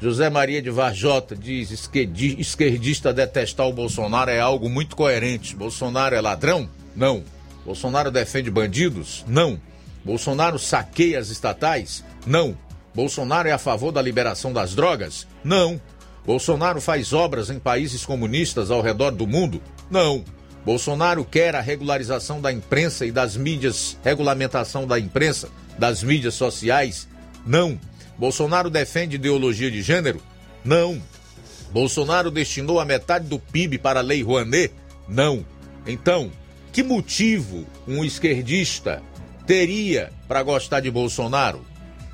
José Maria de Varjota diz: esquerdista detestar o Bolsonaro é algo muito coerente. Bolsonaro é ladrão? Não. Bolsonaro defende bandidos? Não. Bolsonaro saqueia as estatais? Não. Bolsonaro é a favor da liberação das drogas? Não. Bolsonaro faz obras em países comunistas ao redor do mundo? Não. Bolsonaro quer a regularização da imprensa e das mídias, regulamentação da imprensa, das mídias sociais? Não. Bolsonaro defende ideologia de gênero? Não. Bolsonaro destinou a metade do PIB para a Lei Rouanet? Não. Então, que motivo um esquerdista teria para gostar de Bolsonaro?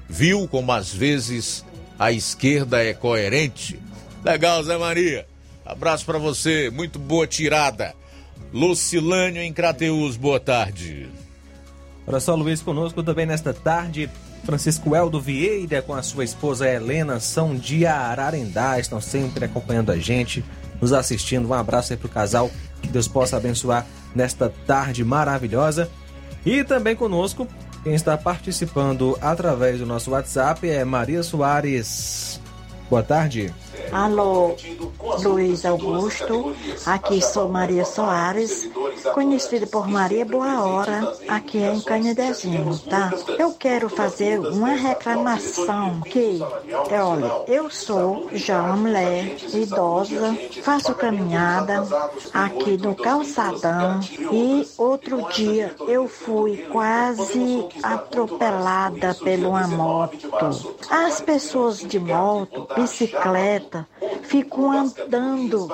Viu como às vezes a esquerda é coerente? Legal, Zé Maria. Abraço para você, muito boa tirada. Lucilânio em Crateus, boa tarde. Olha só, Luiz, conosco também nesta tarde. Francisco Eldo Vieira com a sua esposa Helena são de Ararendá, estão sempre acompanhando a gente, nos assistindo. Um abraço aí pro casal, que Deus possa abençoar nesta tarde maravilhosa. E também conosco, quem está participando através do nosso WhatsApp é Maria Soares. Boa tarde. Alô, Luiz Augusto, aqui sou Maria Soares, conhecida por Maria Boa Hora, aqui em Canidezinho, tá? Eu quero fazer uma reclamação que, é, olha, eu sou já uma mulher idosa, faço caminhada aqui no calçadão e outro dia eu fui quase atropelada por uma moto. As pessoas de moto, bicicleta, ficam andando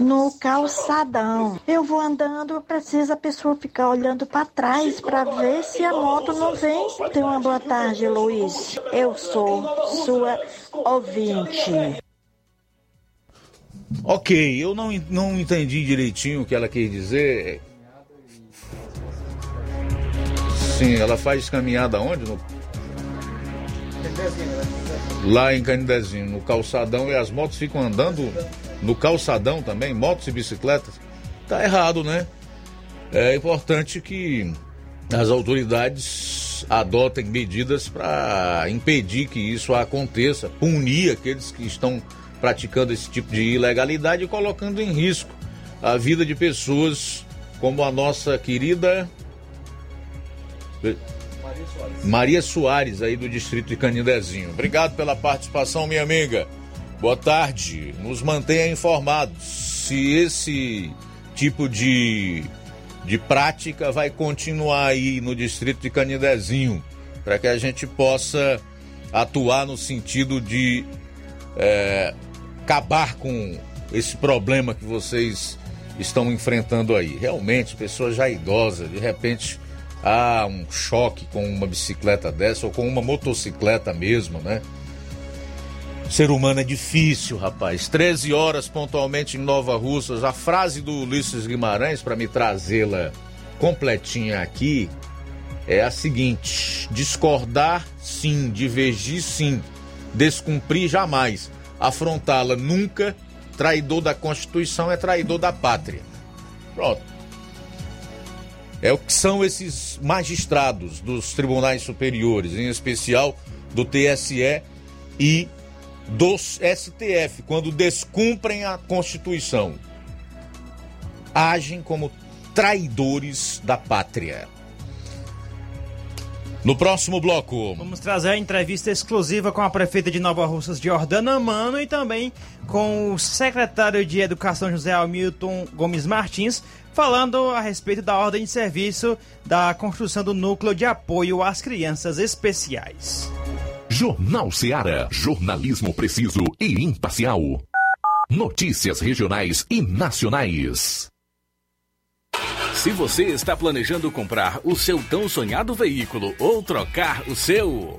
no calçadão. Eu vou andando, precisa a pessoa ficar olhando para trás para ver se a moto não vem. Tenha uma boa tarde, Luiz. Eu sou sua ouvinte. Ok, eu não, não entendi direitinho o que ela quer dizer. Sim, ela faz caminhada onde? No lá em Canidezinho, no calçadão, e as motos ficam andando no calçadão também, motos e bicicletas. Tá errado, né? É importante que as autoridades adotem medidas para impedir que isso aconteça, punir aqueles que estão praticando esse tipo de ilegalidade e colocando em risco a vida de pessoas como a nossa querida Maria Soares, aí do distrito de Canindezinho. Obrigado pela participação, minha amiga. Boa tarde. Nos mantenha informados se esse tipo de, de prática vai continuar aí no distrito de Canindezinho, para que a gente possa atuar no sentido de é, acabar com esse problema que vocês estão enfrentando aí. Realmente, pessoas já idosas, de repente há um choque com uma bicicleta dessa ou com uma motocicleta mesmo, né? Ser humano é difícil, rapaz. 13 horas pontualmente em Nova Russas. A frase do Ulisses Guimarães, para me trazê-la completinha aqui, é a seguinte: discordar sim, divergir sim, descumprir jamais, afrontá-la nunca. Traidor da Constituição é traidor da pátria. Pronto. É o que são esses magistrados dos tribunais superiores, em especial do TSE e do STF, quando descumprem a Constituição. Agem como traidores da pátria. No próximo bloco. Vamos trazer a entrevista exclusiva com a prefeita de Nova Russas, Jordana Mano, e também com o secretário de Educação, José Hamilton Gomes Martins, falando a respeito da ordem de serviço da construção do núcleo de apoio às crianças especiais. Jornal Seara. Jornalismo preciso e imparcial. Notícias regionais e nacionais. Se você está planejando comprar o seu tão sonhado veículo ou trocar o seu.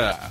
Yeah.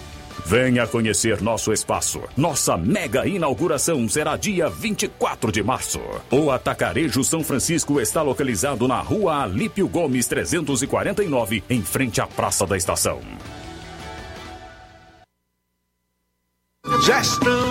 Venha conhecer nosso espaço. Nossa mega inauguração será dia 24 de março. O Atacarejo São Francisco está localizado na rua Alípio Gomes 349, em frente à Praça da Estação. Gestão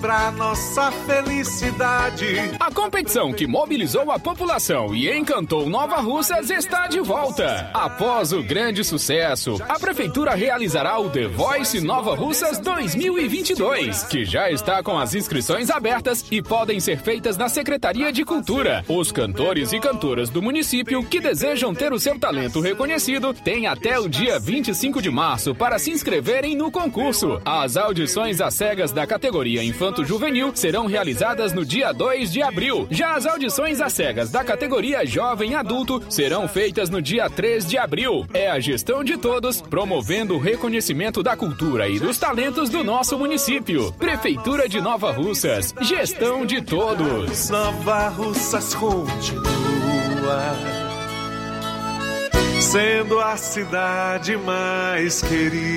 para nossa felicidade. A competição que mobilizou a população e encantou Nova Russas está de volta. Após o grande sucesso, a prefeitura realizará o The Voice Nova Russas 2022, que já está com as inscrições abertas e podem ser feitas na Secretaria de Cultura. Os cantores e cantoras do município que desejam ter o seu talento reconhecido têm até o dia 25 de março para se inscreverem no concurso. As audições às cegas da categoria Infanto Juvenil serão realizadas no dia 2 de abril. Já as audições às cegas da categoria Jovem Adulto serão feitas no dia 3 de abril. É a gestão de todos, promovendo o reconhecimento da cultura e dos talentos do nosso município. Prefeitura de Nova Russas. Gestão de todos. Nova Russas continua. sendo a cidade mais querida.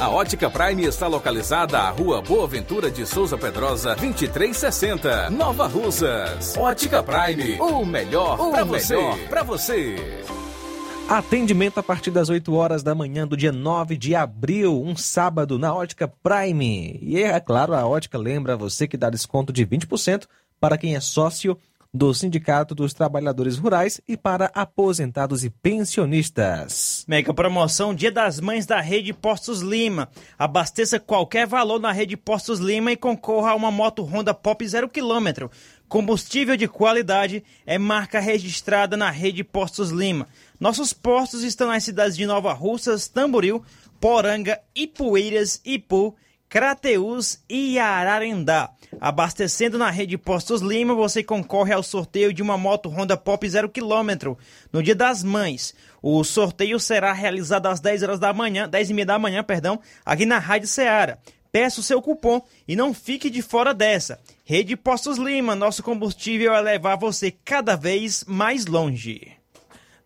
A Ótica Prime está localizada à Rua Boa Ventura de Souza Pedrosa, 2360, Nova Russas. Ótica Prime, o melhor para você. Para você. Atendimento a partir das 8 horas da manhã do dia 9 de abril, um sábado, na Ótica Prime. E é claro, a Ótica lembra você que dá desconto de 20% para quem é sócio do Sindicato dos Trabalhadores Rurais e para aposentados e pensionistas. Mega promoção Dia das Mães da Rede Postos Lima. Abasteça qualquer valor na Rede Postos Lima e concorra a uma moto Honda Pop 0 km. Combustível de qualidade é marca registrada na Rede Postos Lima. Nossos postos estão nas cidades de Nova Russas, Tamboril, Poranga, Ipueiras, Ipu, Crateús e Ararendá. Abastecendo na rede Postos Lima, você concorre ao sorteio de uma moto Honda Pop 0 km no Dia das Mães. O sorteio será realizado às 10 horas da manhã, 10 e meia da manhã, perdão, aqui na Rádio Ceará. Peça o seu cupom e não fique de fora dessa. Rede Postos Lima, nosso combustível é levar você cada vez mais longe.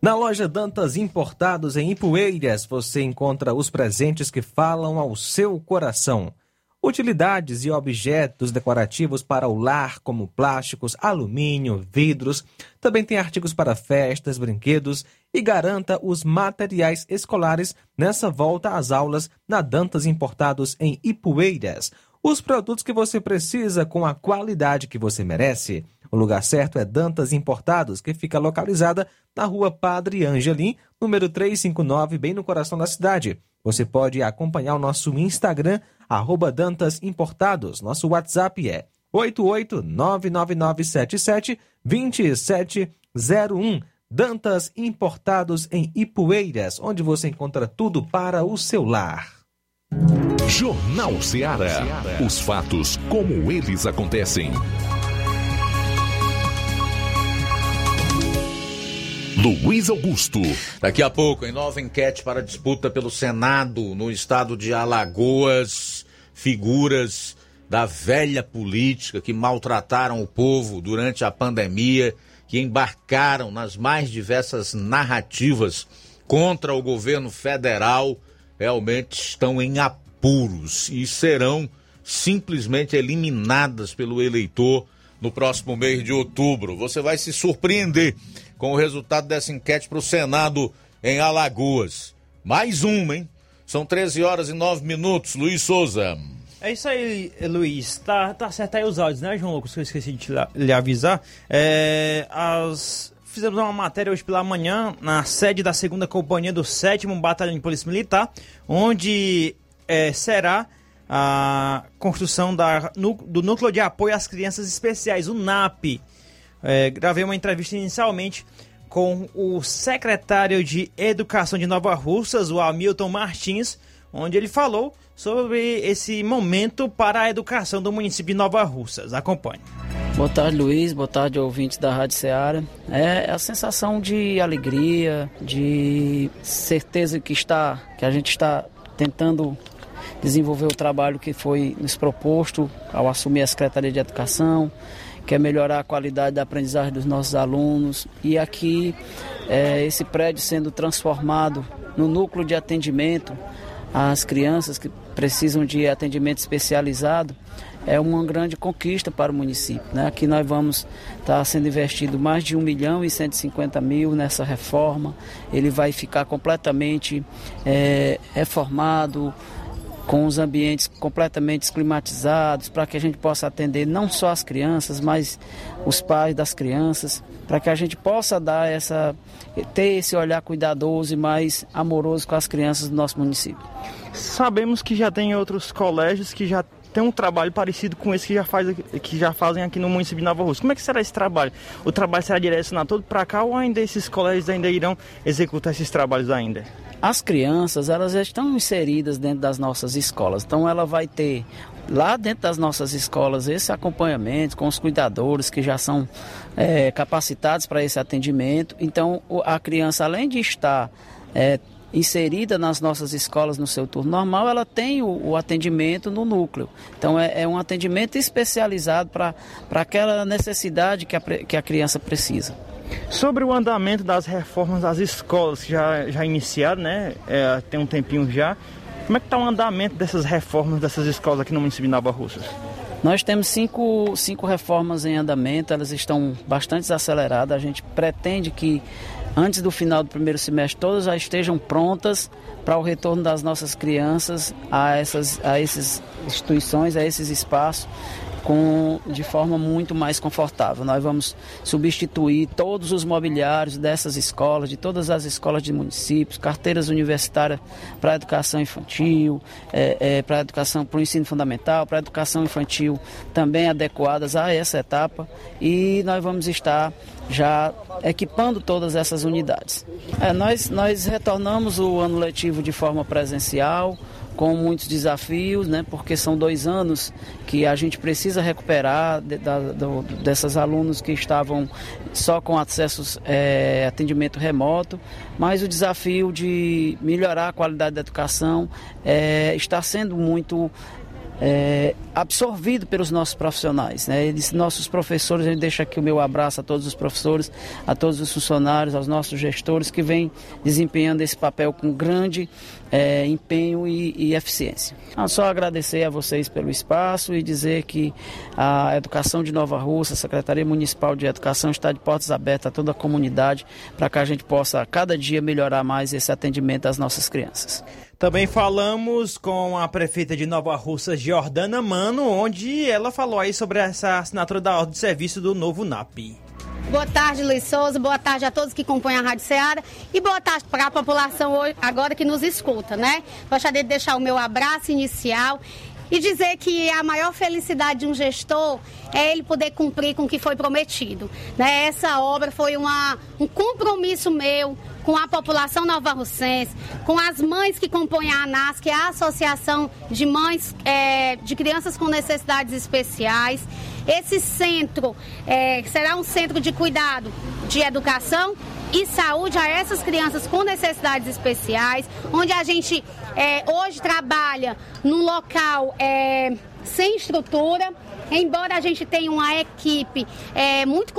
Na loja Dantas Importados em Ipueiras, você encontra os presentes que falam ao seu coração. Utilidades e objetos decorativos para o lar, como plásticos, alumínio, vidros. Também tem artigos para festas, brinquedos e garanta os materiais escolares nessa volta às aulas na Dantas Importados em Ipueiras. Os produtos que você precisa com a qualidade que você merece. O lugar certo é Dantas Importados, que fica localizada na rua Padre Angelim, número 359, bem no coração da cidade. Você pode acompanhar o nosso Instagram, arroba Dantas Importados. Nosso WhatsApp é 88999772701. Dantas Importados em Ipueiras, onde você encontra tudo para o seu lar. Jornal Ceará. Os fatos como eles acontecem. Luiz Augusto. Daqui a pouco, em nova enquete para disputa pelo Senado no estado de Alagoas, figuras da velha política que maltrataram o povo durante a pandemia, que embarcaram nas mais diversas narrativas contra o governo federal, realmente estão em apuros e serão simplesmente eliminadas pelo eleitor no próximo mês de outubro. Você vai se surpreender com o resultado dessa enquete para o Senado em Alagoas. Mais uma, hein? São 13 horas e 9 minutos. Luiz Souza. É isso aí, Luiz. Tá, tá certo aí os áudios, né, João Lucas? Que eu esqueci de lhe avisar. É, as... Fizemos uma matéria hoje pela manhã na sede da segunda companhia do 7 Batalhão de Polícia Militar, onde é, será a construção da, do Núcleo de Apoio às Crianças Especiais, o NAP. É, gravei uma entrevista inicialmente com o secretário de Educação de Nova Russas, o Hamilton Martins, onde ele falou sobre esse momento para a educação do município de Nova Russas. Acompanhe. Boa tarde, Luiz. Boa tarde, ouvintes da Rádio Ceará. É a sensação de alegria, de certeza que está, que a gente está tentando desenvolver o trabalho que foi nos proposto ao assumir a Secretaria de Educação, que é melhorar a qualidade da aprendizagem dos nossos alunos. E aqui, é, esse prédio sendo transformado no núcleo de atendimento às crianças que precisam de atendimento especializado, é uma grande conquista para o município. Né? Aqui nós vamos estar tá sendo investido mais de 1 milhão e 150 mil nessa reforma. Ele vai ficar completamente é, reformado, com os ambientes completamente climatizados, para que a gente possa atender não só as crianças, mas os pais das crianças, para que a gente possa dar essa ter esse olhar cuidadoso e mais amoroso com as crianças do nosso município. Sabemos que já tem outros colégios que já tem um trabalho parecido com esse que já, faz, que já fazem aqui no município de Nova Rússia. Como é que será esse trabalho? O trabalho será direcionado todo para cá ou ainda esses colégios ainda irão executar esses trabalhos ainda? As crianças, elas já estão inseridas dentro das nossas escolas. Então ela vai ter lá dentro das nossas escolas esse acompanhamento com os cuidadores que já são é, capacitados para esse atendimento. Então a criança, além de estar é, inserida nas nossas escolas no seu turno normal, ela tem o, o atendimento no núcleo. Então é, é um atendimento especializado para aquela necessidade que a, que a criança precisa. Sobre o andamento das reformas das escolas, que já, já iniciaram, né? É, tem um tempinho já. Como é que está o andamento dessas reformas dessas escolas aqui no município de Nova Russas? Nós temos cinco, cinco reformas em andamento, elas estão bastante aceleradas. A gente pretende que antes do final do primeiro semestre todas já estejam prontas para o retorno das nossas crianças a essas a essas instituições, a esses espaços com, de forma muito mais confortável. Nós vamos substituir todos os mobiliários dessas escolas, de todas as escolas de municípios, carteiras universitárias para educação infantil, é, é, para educação, para o ensino fundamental, para educação infantil também adequadas a essa etapa e nós vamos estar já equipando todas essas unidades. É, nós, nós retornamos o ano letivo de forma presencial, com muitos desafios, né? Porque são dois anos que a gente precisa recuperar de, da, do, dessas alunos que estavam só com acessos é, atendimento remoto, mas o desafio de melhorar a qualidade da educação é, está sendo muito é, absorvido pelos nossos profissionais. Né? Eles, nossos professores, gente deixa aqui o meu abraço a todos os professores, a todos os funcionários, aos nossos gestores que vêm desempenhando esse papel com grande é, empenho e, e eficiência. Então, só agradecer a vocês pelo espaço e dizer que a Educação de Nova Rússia, a Secretaria Municipal de Educação, está de portas abertas a toda a comunidade para que a gente possa cada dia melhorar mais esse atendimento às nossas crianças. Também falamos com a prefeita de Nova Russa, Jordana Mano, onde ela falou aí sobre essa assinatura da ordem de serviço do novo NAP. Boa tarde, Luiz Souza. Boa tarde a todos que acompanham a Rádio Ceará. E boa tarde para a população hoje, agora que nos escuta, né? Gostaria de deixar o meu abraço inicial e dizer que a maior felicidade de um gestor é ele poder cumprir com o que foi prometido. Né? Essa obra foi uma, um compromisso meu com a população nova-russense, com as mães que compõem a ANAS, que é a Associação de Mães é, de Crianças com Necessidades Especiais. Esse centro é, será um centro de cuidado de educação e saúde a essas crianças com necessidades especiais, onde a gente é, hoje trabalha num local é, sem estrutura, embora a gente tenha uma equipe é, muito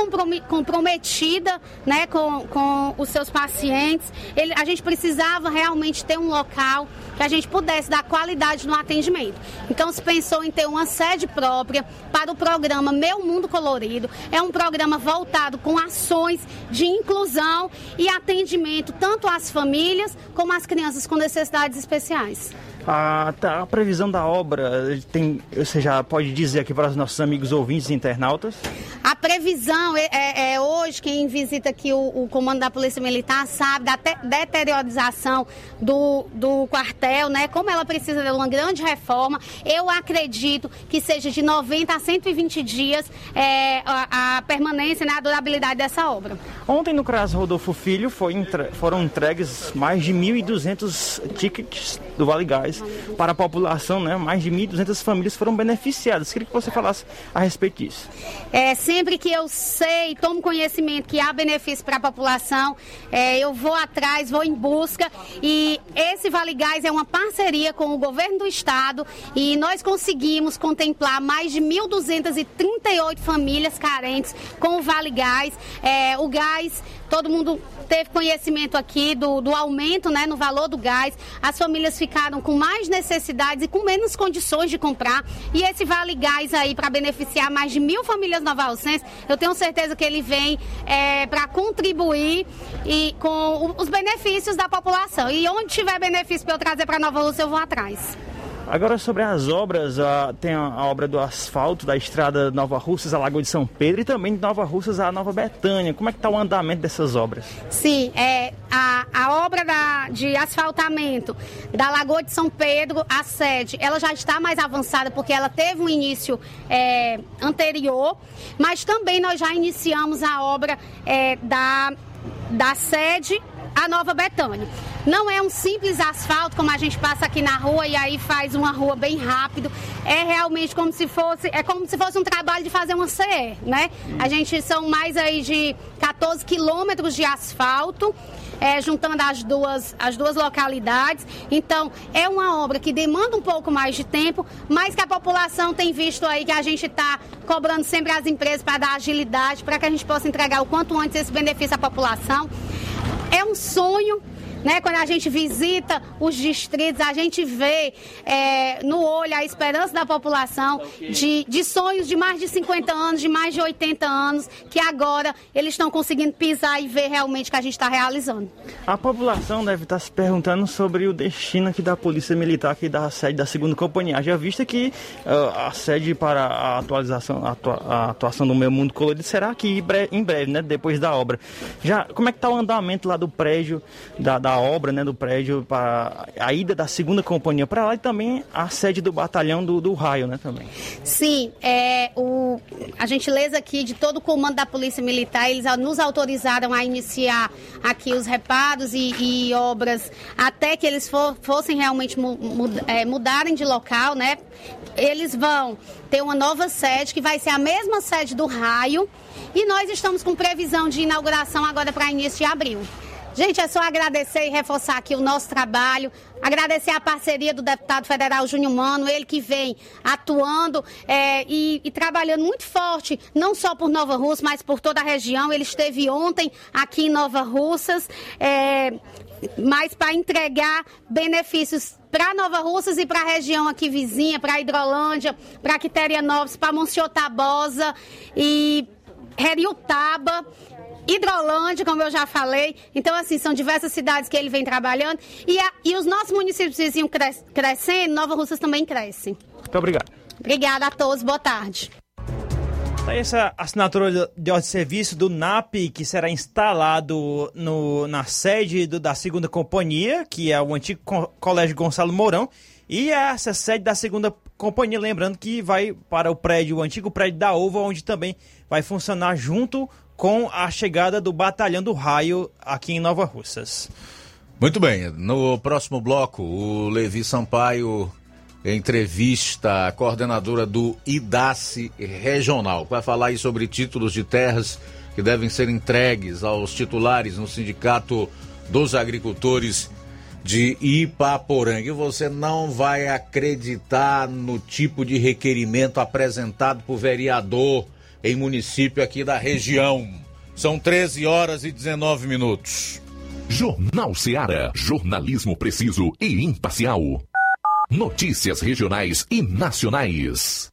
comprometida né, com, com os seus pacientes, ele, a gente precisava realmente ter um local que a gente pudesse dar qualidade no atendimento. Então se pensou em ter uma sede própria para o programa Meu Mundo Colorido. É um programa voltado com ações de inclusão e atendimento tanto às famílias como às crianças com necessidades especiais. A, tá, a, previsão da obra, tem, você já pode dizer aqui para os nossos amigos ouvintes e internautas? A previsão é, é, é hoje, quem visita aqui o, o, comando da Polícia Militar sabe da te, deteriorização do, do quartel, né? Como ela precisa de uma grande reforma. Eu acredito que seja de 90 a 120 dias é, a, a, permanência, né, a durabilidade dessa obra. Ontem no CRAS Rodolfo Filho foi, foram entregues mais de 1.200 tickets do Vale Gás para a população, né? Mais de 1.200 famílias foram beneficiadas. Queria que você falasse a respeito disso. É, sempre que eu sei, tomo conhecimento que há benefício para a população, é, eu vou atrás, vou em busca e esse Vale Gás é uma parceria com o governo do estado e nós conseguimos contemplar mais de 1.238 famílias carentes com o Vale Gás. É, o gás, todo mundo teve conhecimento aqui do, do aumento né, no valor do gás. As famílias ficaram com mais necessidades e com menos condições de comprar. E esse Vale Gás aí para beneficiar mais de mil famílias novalcenses, eu tenho certeza que ele vem é, para contribuir e com os benefícios da população. E onde tiver benefício para eu trazer para Nova Rússia, eu vou atrás. Agora sobre as obras, a, tem a, a, obra do asfalto da estrada Nova Russas a Lagoa de São Pedro e também de Nova Russas a Nova Betânia. Como é que está o andamento dessas obras? Sim, é, a, a obra da, de asfaltamento da Lagoa de São Pedro, a sede, ela já está mais avançada porque ela teve um início é, anterior, mas também nós já iniciamos a obra é, da, da sede a Nova Betânia. Não é um simples asfalto como a gente passa aqui na rua e aí faz uma rua bem rápido. É realmente como se fosse, é como se fosse um trabalho de fazer uma CE, né? A gente são mais aí de 14 quilômetros de asfalto. É, juntando as duas, as duas localidades. Então, é uma obra que demanda um pouco mais de tempo, mas que a população tem visto aí que a gente está cobrando sempre as empresas para dar agilidade, para que a gente possa entregar o quanto antes esse benefício à população. É um sonho né? Quando a gente visita os distritos, a gente vê é, no olho a esperança da população de, de sonhos de mais de 50 anos, de mais de 80 anos, que agora eles estão conseguindo pisar e ver realmente o que a gente está realizando. A população deve estar se perguntando sobre o destino aqui da Polícia Militar, aqui da sede da segunda companhia. Já vista que uh, a sede para a atualização, a, atua, a atuação do meu mundo colorido será aqui em breve, né? Depois da obra. Já, como é que está o andamento lá do prédio da, da obra, né, do prédio para a ida da segunda companhia para lá e também a sede do batalhão do, do raio, né, também. Sim, é, o, a gentileza aqui de todo o comando da Polícia Militar, eles nos autorizaram a iniciar aqui os reparos e, e obras até que eles for, fossem realmente mu, mu, é, mudarem de local, né? Eles vão ter uma nova sede que vai ser a mesma sede do raio e nós estamos com previsão de inauguração agora para início de abril. Gente, é só agradecer e reforçar aqui o nosso trabalho, agradecer a parceria do deputado federal Júnior Mano, ele que vem atuando é, e, e, trabalhando muito forte, não só por Nova Russa, mas por toda a região. Ele esteve ontem aqui em Nova Russas, é, mas para entregar benefícios para Nova Russas e para a região aqui vizinha, para Hidrolândia, para Quiterianópolis, para Monsenhor Tabosa e Heriutaba. Hidrolândia, como eu já falei. Então, assim, são diversas cidades que ele vem trabalhando. E, a, e os nossos municípios vizinhos cres, crescendo, Nova Russas também cresce. Muito obrigado. Obrigada a todos, boa tarde. Tá essa assinatura de ordem de serviço do NAP, que será instalado no, na sede do, da segunda companhia, que é o antigo Colégio Gonçalo Mourão, e essa sede da segunda companhia, lembrando que vai para o prédio, o antigo prédio da Ova, onde também vai funcionar junto com a chegada do Batalhão do Raio aqui em Nova Russas. Muito bem, no próximo bloco, o Levi Sampaio entrevista a coordenadora do IDACE Regional. Vai falar aí sobre títulos de terras que devem ser entregues aos titulares no Sindicato dos Agricultores de Ipaporanga. E você não vai acreditar no tipo de requerimento apresentado por vereador em município aqui da região. São 13 horas e 19 minutos. Jornal Seara. Jornalismo preciso e imparcial. Notícias regionais e nacionais.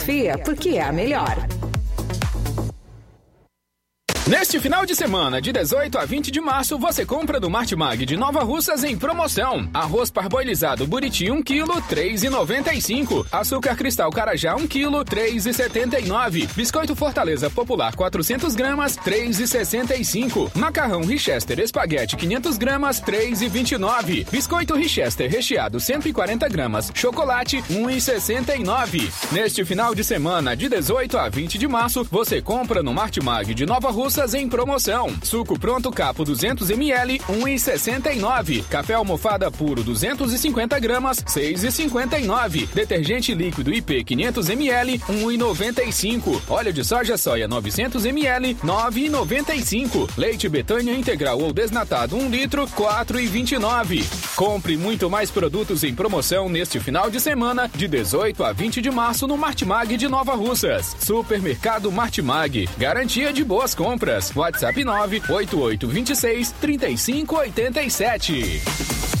porque é a melhor. Neste final de semana, de 18 a 20 de março, você compra do Martimag de Nova Russas em promoção. Arroz parboilizado Buriti 1 kg, 3,95. Açúcar cristal Carajá 1 kg, 3,79. Biscoito Fortaleza Popular 400 gramas, 3,65. Macarrão Richester Espaguete 500 gramas, 3,29. Biscoito Richester recheado 140 gramas, chocolate 1,69. Neste final de semana, de 18 a 20 de março, você compra no Martimag de Nova Russas em promoção. Suco pronto capo 200 ml, 1,69. Café almofada puro 250 gramas, 6,59. Detergente líquido IP 500 ml, 1,95. Óleo de soja soia 900 ml, 9,95. Leite Betânia integral ou desnatado 1 litro, 4,29. Compre muito mais produtos em promoção neste final de semana, de 18 a 20 de março no Martimag de Nova Russas. Supermercado Martimag. Garantia de boas compras. WhatsApp 98826 3587.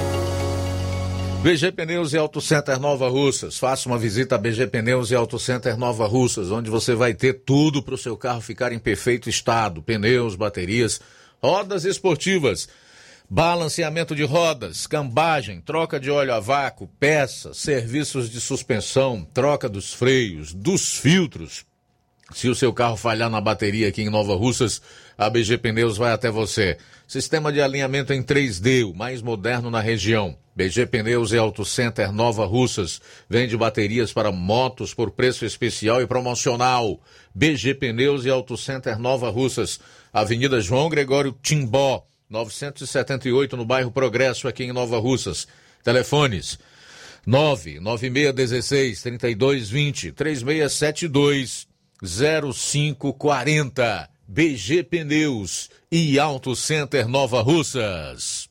BG Pneus e Auto Center Nova Russas. Faça uma visita a BG Pneus e Auto Center Nova Russas, onde você vai ter tudo para o seu carro ficar em perfeito estado: pneus, baterias, rodas esportivas, balanceamento de rodas, cambagem, troca de óleo a vácuo, peças, serviços de suspensão, troca dos freios, dos filtros. Se o seu carro falhar na bateria aqui em Nova Russas, a BG Pneus vai até você. Sistema de alinhamento em 3D, o mais moderno na região. BG Pneus e Auto Center Nova Russas. Vende baterias para motos por preço especial e promocional. BG Pneus e Auto Center Nova Russas. Avenida João Gregório Timbó, 978 no bairro Progresso, aqui em Nova Russas. Telefones 99616 3220 3672 0540. BG Pneus e Auto Center Nova Russas.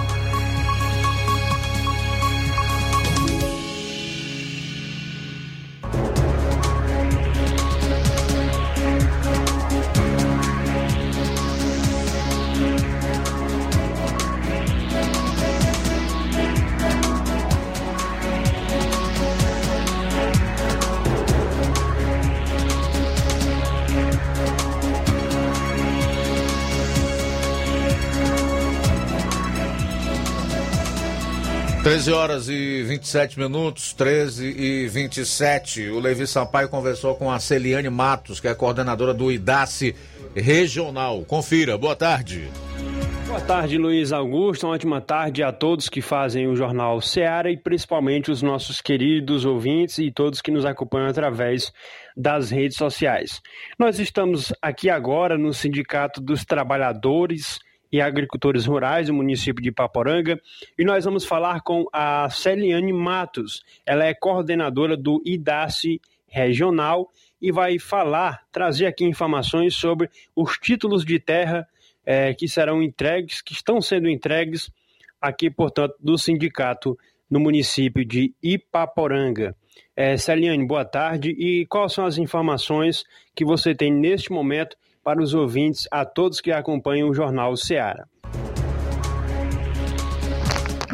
13 horas e 27 minutos, 13 e 27. O Levi Sampaio conversou com a Celiane Matos, que é coordenadora do IDACE Regional. Confira, boa tarde. Boa tarde, Luiz Augusto. Uma ótima tarde a todos que fazem o Jornal Seara e principalmente os nossos queridos ouvintes e todos que nos acompanham através das redes sociais. Nós estamos aqui agora no Sindicato dos Trabalhadores e agricultores rurais do município de Paporanga. E nós vamos falar com a Celiane Matos. Ela é coordenadora do IDACE Regional e vai falar, trazer aqui informações sobre os títulos de terra é, que serão entregues, que estão sendo entregues aqui, portanto, do sindicato no município de Ipaporanga. É, Celiane, boa tarde. E quais são as informações que você tem neste momento para os ouvintes, a todos que acompanham o Jornal Seara.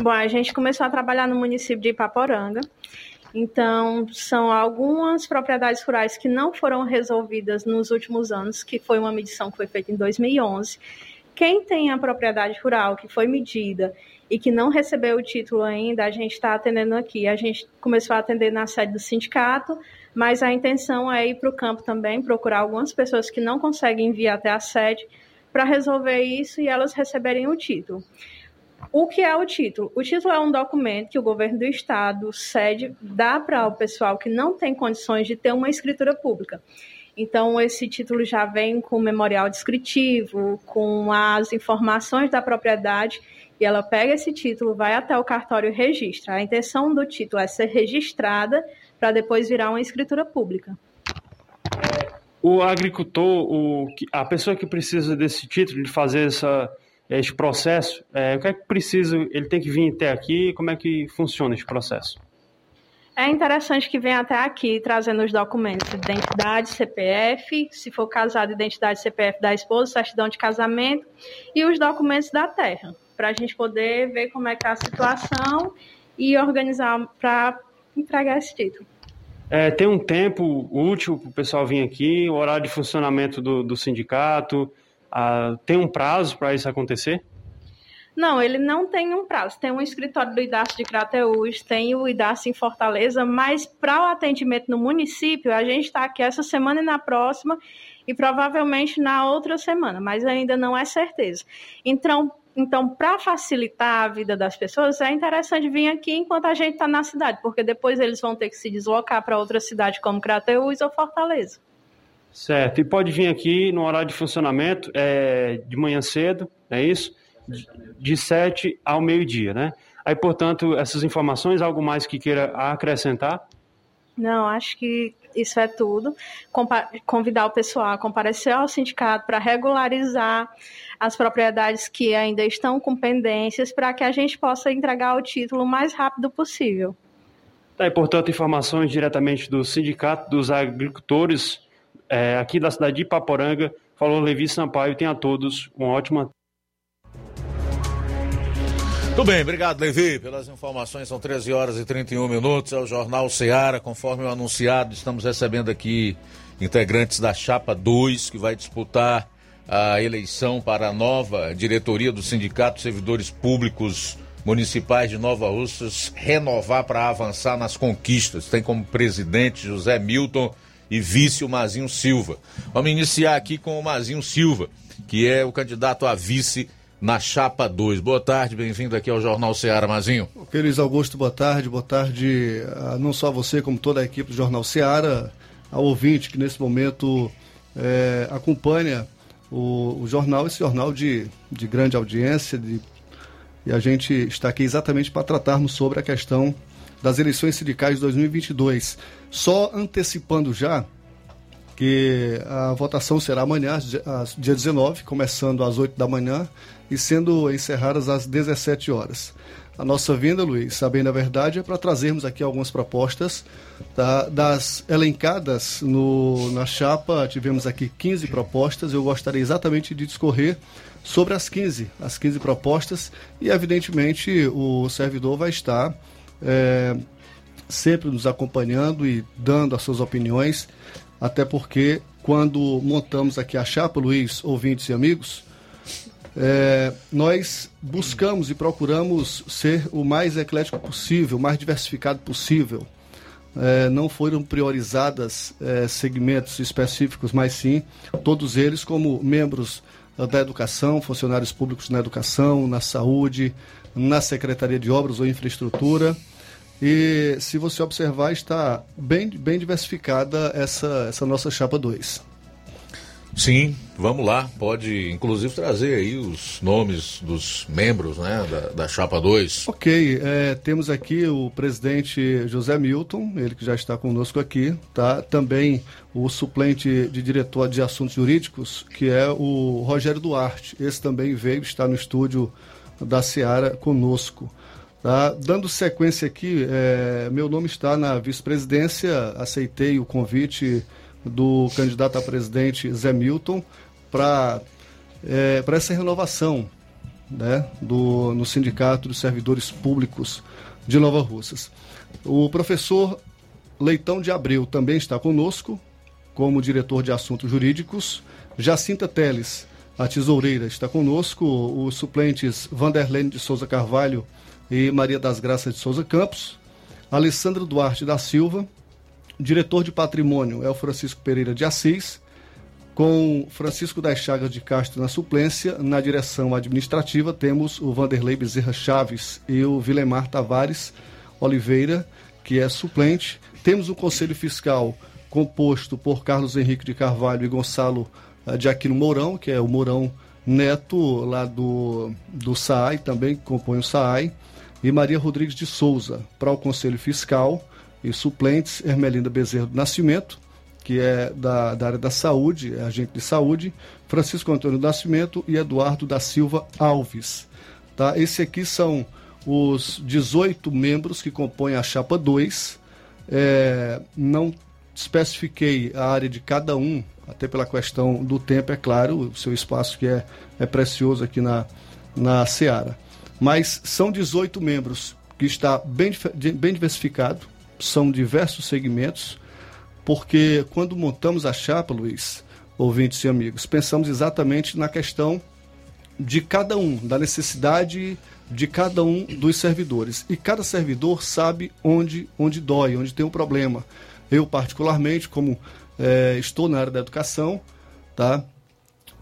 Bom, a gente começou a trabalhar no município de Ipaporanga. Então, são algumas propriedades rurais que não foram resolvidas nos últimos anos, que foi uma medição que foi feita em 2011. Quem tem a propriedade rural que foi medida e que não recebeu o título ainda, a gente está atendendo aqui. A gente começou a atender na sede do sindicato, mas a intenção é ir para o campo também, procurar algumas pessoas que não conseguem vir até a sede para resolver isso e elas receberem o título. O que é o título? O título é um documento que o governo do estado cede, dá para o pessoal que não tem condições de ter uma escritura pública. Então, esse título já vem com memorial descritivo, com as informações da propriedade, e ela pega esse título, vai até o cartório e registra. A intenção do título é ser registrada para depois virar uma escritura pública. O agricultor, o, a pessoa que precisa desse título, de fazer essa, esse processo, é, o que é que precisa? Ele tem que vir até aqui? Como é que funciona esse processo? É interessante que venha até aqui trazendo os documentos, identidade, CPF, se for casado, identidade CPF da esposa, certidão de casamento e os documentos da terra, para a gente poder ver como é que é a situação e organizar para entregar esse título. É, tem um tempo útil para o pessoal vir aqui, o horário de funcionamento do, do sindicato, ah, tem um prazo para isso acontecer? Não, ele não tem um prazo. Tem um escritório do IDAS de Crateús, tem o IDAS em Fortaleza, mas para o atendimento no município, a gente está aqui essa semana e na próxima, e provavelmente na outra semana, mas ainda não é certeza. Então, então, para facilitar a vida das pessoas, é interessante vir aqui enquanto a gente está na cidade, porque depois eles vão ter que se deslocar para outra cidade como Crateús ou Fortaleza. Certo, e pode vir aqui no horário de funcionamento é, de manhã cedo, é isso? De, de 7 ao meio-dia, né? Aí, portanto, essas informações, algo mais que queira acrescentar? Não, acho que isso é tudo. Convidar o pessoal a comparecer ao sindicato para regularizar as propriedades que ainda estão com pendências para que a gente possa entregar o título o mais rápido possível. Tá, e, portanto, informações diretamente do Sindicato dos Agricultores é, aqui da cidade de Ipaporanga. Falou Levi Sampaio. Tenha a todos uma ótima tudo bem, obrigado, Levi, pelas informações. São 13 horas e 31 minutos. É o Jornal Seara. Conforme o anunciado, estamos recebendo aqui integrantes da Chapa 2, que vai disputar a eleição para a nova diretoria do Sindicato Servidores Públicos Municipais de Nova Russas renovar para avançar nas conquistas. Tem como presidente José Milton e vice o Mazinho Silva. Vamos iniciar aqui com o Mazinho Silva, que é o candidato a vice na Chapa 2. Boa tarde, bem-vindo aqui ao Jornal Ceará, Mazinho. Feliz Augusto, boa tarde. Boa tarde a, não só a você, como toda a equipe do Jornal Ceará, ao ouvinte que nesse momento é, acompanha o, o, jornal, esse jornal de, de grande audiência, de, e a gente está aqui exatamente para tratarmos sobre a questão das eleições sindicais de 2022. Só antecipando já que a votação será amanhã, dia 19, começando às 8 da manhã e sendo encerradas às 17 horas. A nossa vinda, Luiz, sabendo a verdade, é para trazermos aqui algumas propostas tá? das elencadas no, na chapa. Tivemos aqui 15 propostas. Eu gostaria exatamente de discorrer sobre as 15, as 15 propostas e, evidentemente, o servidor vai estar é, sempre nos acompanhando e dando as suas opiniões, até porque quando montamos aqui a chapa, Luiz, ouvintes e amigos, é, nós buscamos e procuramos ser o mais eclético possível, o mais diversificado possível. É, não foram priorizadas é, segmentos específicos, mas sim todos eles como membros da educação, funcionários públicos na educação, na saúde, na Secretaria de Obras ou Infraestrutura. E se você observar, está bem, bem diversificada essa, essa nossa chapa 2. Sim, vamos lá. Pode, inclusive, trazer aí os nomes dos membros né, da, da Chapa 2. Ok, é, temos aqui o presidente José Milton, ele que já está conosco aqui, tá? Também o suplente de diretor de assuntos jurídicos, que é o Rogério Duarte. Esse também veio, está no estúdio da Seara conosco. Tá? Dando sequência aqui, é, meu nome está na vice-presidência, aceitei o convite do candidato a presidente Zé Milton para é, essa renovação né, do, no Sindicato dos Servidores Públicos de Nova Russas. O professor Leitão de Abreu também está conosco, como diretor de assuntos jurídicos. Jacinta Teles, a tesoureira, está conosco. Os suplentes Vanderlene de Souza Carvalho e Maria das Graças de Souza Campos. Alessandro Duarte da Silva, diretor de patrimônio é o Francisco Pereira de Assis, com Francisco das Chagas de Castro na suplência. Na direção administrativa temos o Vanderlei Bezerra Chaves e o Vilemar Tavares Oliveira, que é suplente. Temos o Conselho Fiscal composto por Carlos Henrique de Carvalho e Gonçalo eh, de Aquino Mourão, que é o Mourão Neto, lá do, do SAAI, também compõe o SAAI, e Maria Rodrigues de Souza para o Conselho Fiscal e suplentes Hermelinda Bezerra do Nascimento, que é da, da área da saúde, é agente de saúde, Francisco Antônio Nascimento e Eduardo da Silva Alves. Tá? Esse aqui são os 18 membros que compõem a chapa 2. É, não especifiquei a área de cada um, até pela questão do tempo, é claro, o seu espaço que é, é precioso aqui na, na Seara. Mas são 18 membros que está bem, bem diversificado, são diversos segmentos, porque quando montamos a chapa, Luiz, ouvintes e amigos, pensamos exatamente na questão de cada um, da necessidade de cada um dos servidores. E cada servidor sabe onde, onde dói, onde tem um problema. Eu, particularmente, como é, estou na área da educação, tá,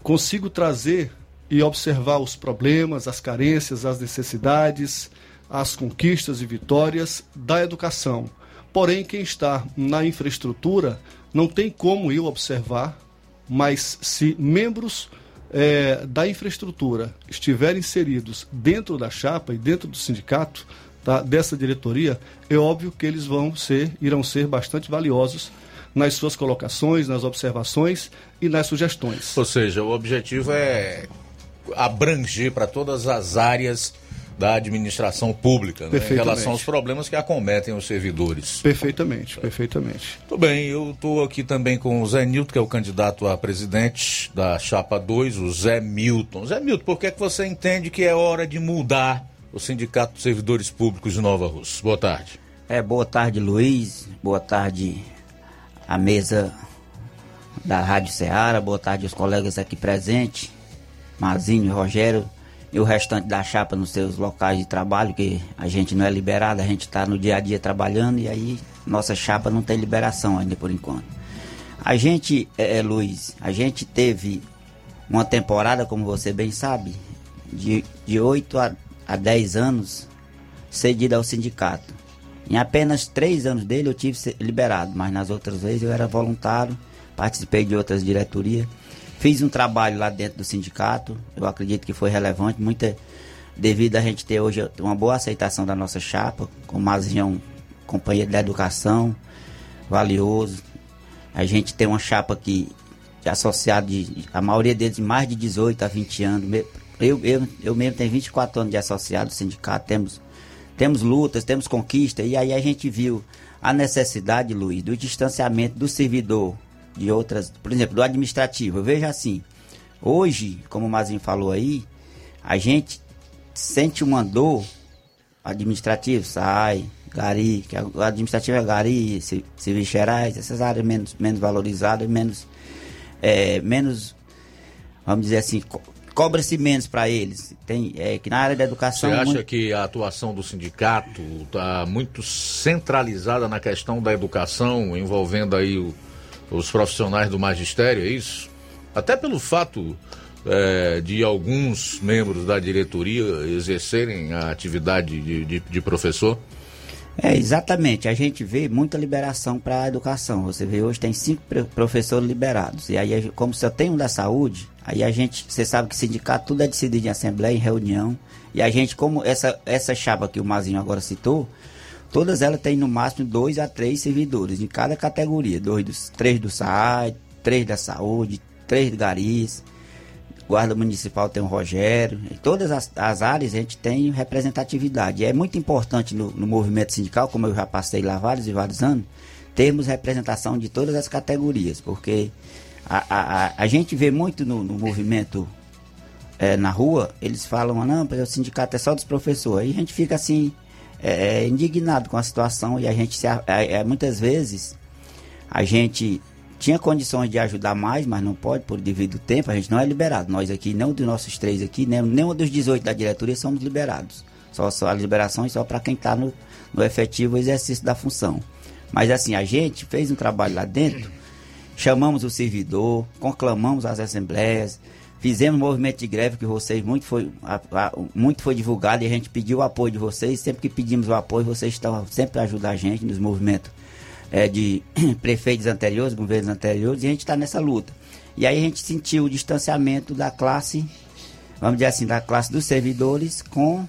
consigo trazer e observar os problemas, as carências, as necessidades, as conquistas e vitórias da educação. Porém, quem está na infraestrutura não tem como eu observar, mas se membros é, da infraestrutura estiverem inseridos dentro da chapa e dentro do sindicato, tá, dessa diretoria, é óbvio que eles vão ser, irão ser bastante valiosos nas suas colocações, nas observações e nas sugestões. Ou seja, o objetivo é abranger para todas as áreas da administração pública, né, em relação aos problemas que acometem os servidores. Perfeitamente, perfeitamente. Tudo bem, eu estou aqui também com o Zé Nilton, que é o candidato a presidente da Chapa 2, o Zé Milton. Zé Milton, por que, é que você entende que é hora de mudar o Sindicato dos Servidores Públicos de Nova Rússia? Boa tarde. É, boa tarde, Luiz. Boa tarde, a mesa da Rádio Ceará. Boa tarde, os colegas aqui presentes, Mazinho e Rogério e o restante da chapa nos seus locais de trabalho, que a gente não é liberado, a gente está no dia a dia trabalhando e aí nossa chapa não tem liberação ainda por enquanto. A gente, é, é Luiz, a gente teve uma temporada, como você bem sabe, de, de 8 a, a 10 anos cedida ao sindicato. Em apenas três anos dele eu tive liberado, mas nas outras vezes eu era voluntário, participei de outras diretorias. Fiz um trabalho lá dentro do sindicato, eu acredito que foi relevante, muita devido a gente ter hoje uma boa aceitação da nossa chapa, com Mazião, companheiro da educação, valioso. A gente tem uma chapa aqui de associado, a maioria deles mais de 18 a 20 anos. Eu, eu, eu mesmo tenho 24 anos de associado do sindicato, temos, temos lutas, temos conquistas, e aí a gente viu a necessidade, Luiz, do distanciamento do servidor de outras, por exemplo, do administrativo. Eu vejo assim, hoje, como o Mazinho falou aí, a gente sente uma dor administrativo, sai, Gari, que o administrativo é Gari, Serviços Gerais, essas áreas menos, menos valorizadas, menos, é, menos, vamos dizer assim, co cobra-se menos para eles. Tem, é, que na área da educação... Você acha muito... que a atuação do sindicato está muito centralizada na questão da educação, envolvendo aí o, os profissionais do magistério, é isso? Até pelo fato é, de alguns membros da diretoria exercerem a atividade de, de, de professor? É, exatamente. A gente vê muita liberação para a educação. Você vê hoje tem cinco professores liberados. E aí, como só tem um da saúde, aí a gente, você sabe que sindicato tudo é decidido em assembleia, em reunião. E a gente, como essa, essa chapa que o Mazinho agora citou, Todas elas têm no máximo dois a três servidores em cada categoria. Dois dos, três do SAI, três da saúde, três do Garis. Guarda Municipal tem o Rogério. Em todas as, as, áreas a gente tem representatividade. É muito importante no, no, movimento sindical, como eu já passei lá vários e vários anos, termos representação de todas as categorias. Porque a, a, a, a gente vê muito no, no movimento é, na rua, eles falam, não, o sindicato é só dos professores. Aí a gente fica assim, é, é, indignado com a situação e a gente se, é, muitas vezes a gente tinha condições de ajudar mais, mas não pode por devido tempo, a gente não é liberado. Nós aqui, nenhum dos nossos três aqui, nem, nenhum dos 18 da diretoria somos liberados. Só, só a liberação é só para quem está no, no efetivo exercício da função. Mas assim, a gente fez um trabalho lá dentro, chamamos o servidor, conclamamos as assembleias, Fizemos movimento de greve que vocês muito foi, a, a, muito foi divulgado e a gente pediu o apoio de vocês. Sempre que pedimos o apoio, vocês estão sempre ajudando a gente nos movimentos é, de prefeitos anteriores, governos anteriores, e a gente está nessa luta. E aí a gente sentiu o distanciamento da classe, vamos dizer assim, da classe dos servidores com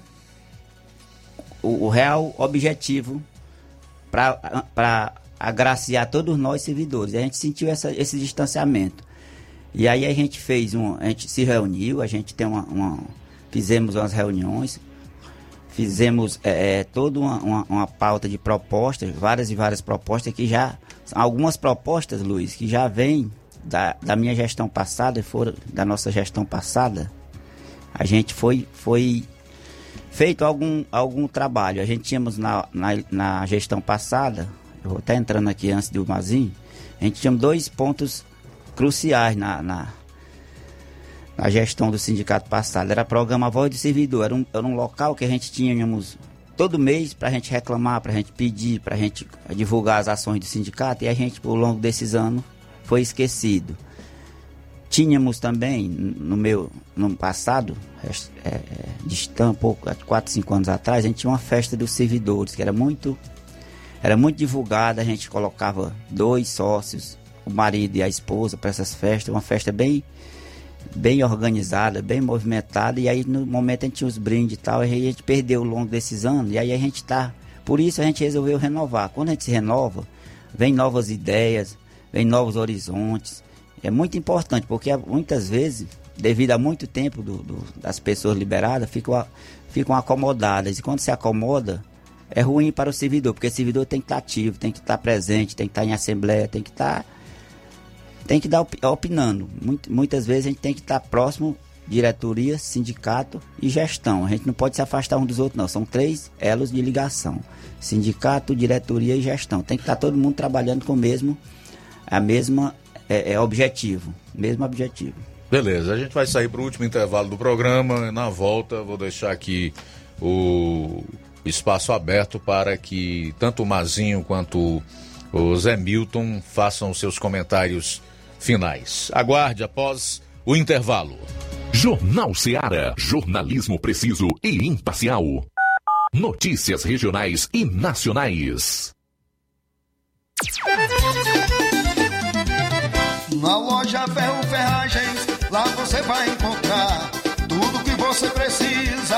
o, o real objetivo para agraciar todos nós servidores. E a gente sentiu essa, esse distanciamento. E aí a gente fez um, a gente se reuniu, a gente tem uma, uma fizemos umas reuniões, fizemos é, é, toda uma, uma, uma, pauta de propostas, várias e várias propostas que já, algumas propostas, Luiz, que já vêm da, da minha gestão passada, foram da nossa gestão passada, a gente foi, foi feito algum, algum trabalho. A gente tínhamos na, na, na gestão passada, eu vou até entrando aqui antes do Mazinho, a gente tinha dois pontos cruciais na, na, na, gestão do sindicato passado. Era programa Voz do Servidor, era um, era um local que a gente tínhamos todo mês para a gente reclamar, para a gente pedir, para a gente divulgar as ações do sindicato e a gente, por longo desses anos, foi esquecido. Tínhamos também, no meu no passado, é, é, distante, pouco, 4, 5 anos atrás, a gente tinha uma festa dos servidores, que era muito, era muito divulgada, a gente colocava dois sócios o marido e a esposa para essas festas, uma festa bem bem organizada, bem movimentada, e aí no momento a gente tinha os brindes e tal, e a gente perdeu ao longo desses anos, e aí a gente tá. Por isso a gente resolveu renovar. Quando a gente se renova, vem novas ideias, vem novos horizontes. É muito importante, porque muitas vezes, devido a muito tempo do, do, das pessoas liberadas, ficam, ficam acomodadas. E quando se acomoda, é ruim para o servidor, porque o servidor tem que estar ativo, tem que estar presente, tem que estar em assembleia, tem que estar. Tem que dar opinando. Muitas vezes a gente tem que estar próximo diretoria, sindicato e gestão. A gente não pode se afastar um dos outros, não. São três elos de ligação: sindicato, diretoria e gestão. Tem que estar todo mundo trabalhando com o mesmo, a mesma é, é objetivo, mesmo objetivo. Beleza, a gente vai sair para o último intervalo do programa. Na volta, vou deixar aqui o espaço aberto para que tanto o Mazinho quanto o Zé Milton façam seus comentários finais. Aguarde após o intervalo. Jornal Seara. Jornalismo preciso e imparcial. Notícias regionais e nacionais. Na loja Ferro Ferragens, lá você vai encontrar tudo que você precisa.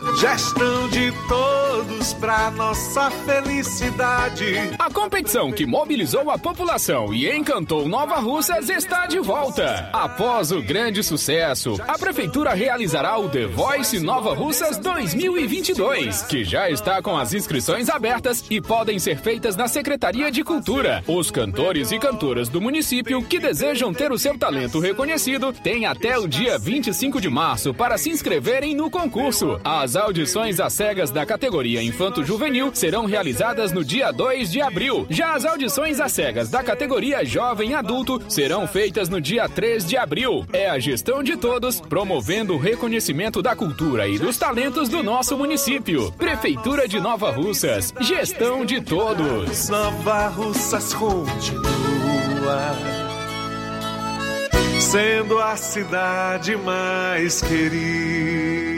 Gestão de todos pra nossa felicidade. A competição que mobilizou a população e encantou Nova Russas está de volta. Após o grande sucesso, a Prefeitura realizará o The Voice Nova Russas 2022, que já está com as inscrições abertas e podem ser feitas na Secretaria de Cultura. Os cantores e cantoras do município que desejam ter o seu talento reconhecido têm até o dia 25 de março para se inscreverem no concurso. As audições às cegas da categoria Infanto Juvenil serão realizadas no dia 2 de abril. Já as audições às cegas da categoria Jovem Adulto serão feitas no dia 3 de abril. É a gestão de todos, promovendo o reconhecimento da cultura e dos talentos do nosso município. Prefeitura de Nova Russas. Gestão de todos. Nova Russas continua sendo a cidade mais querida.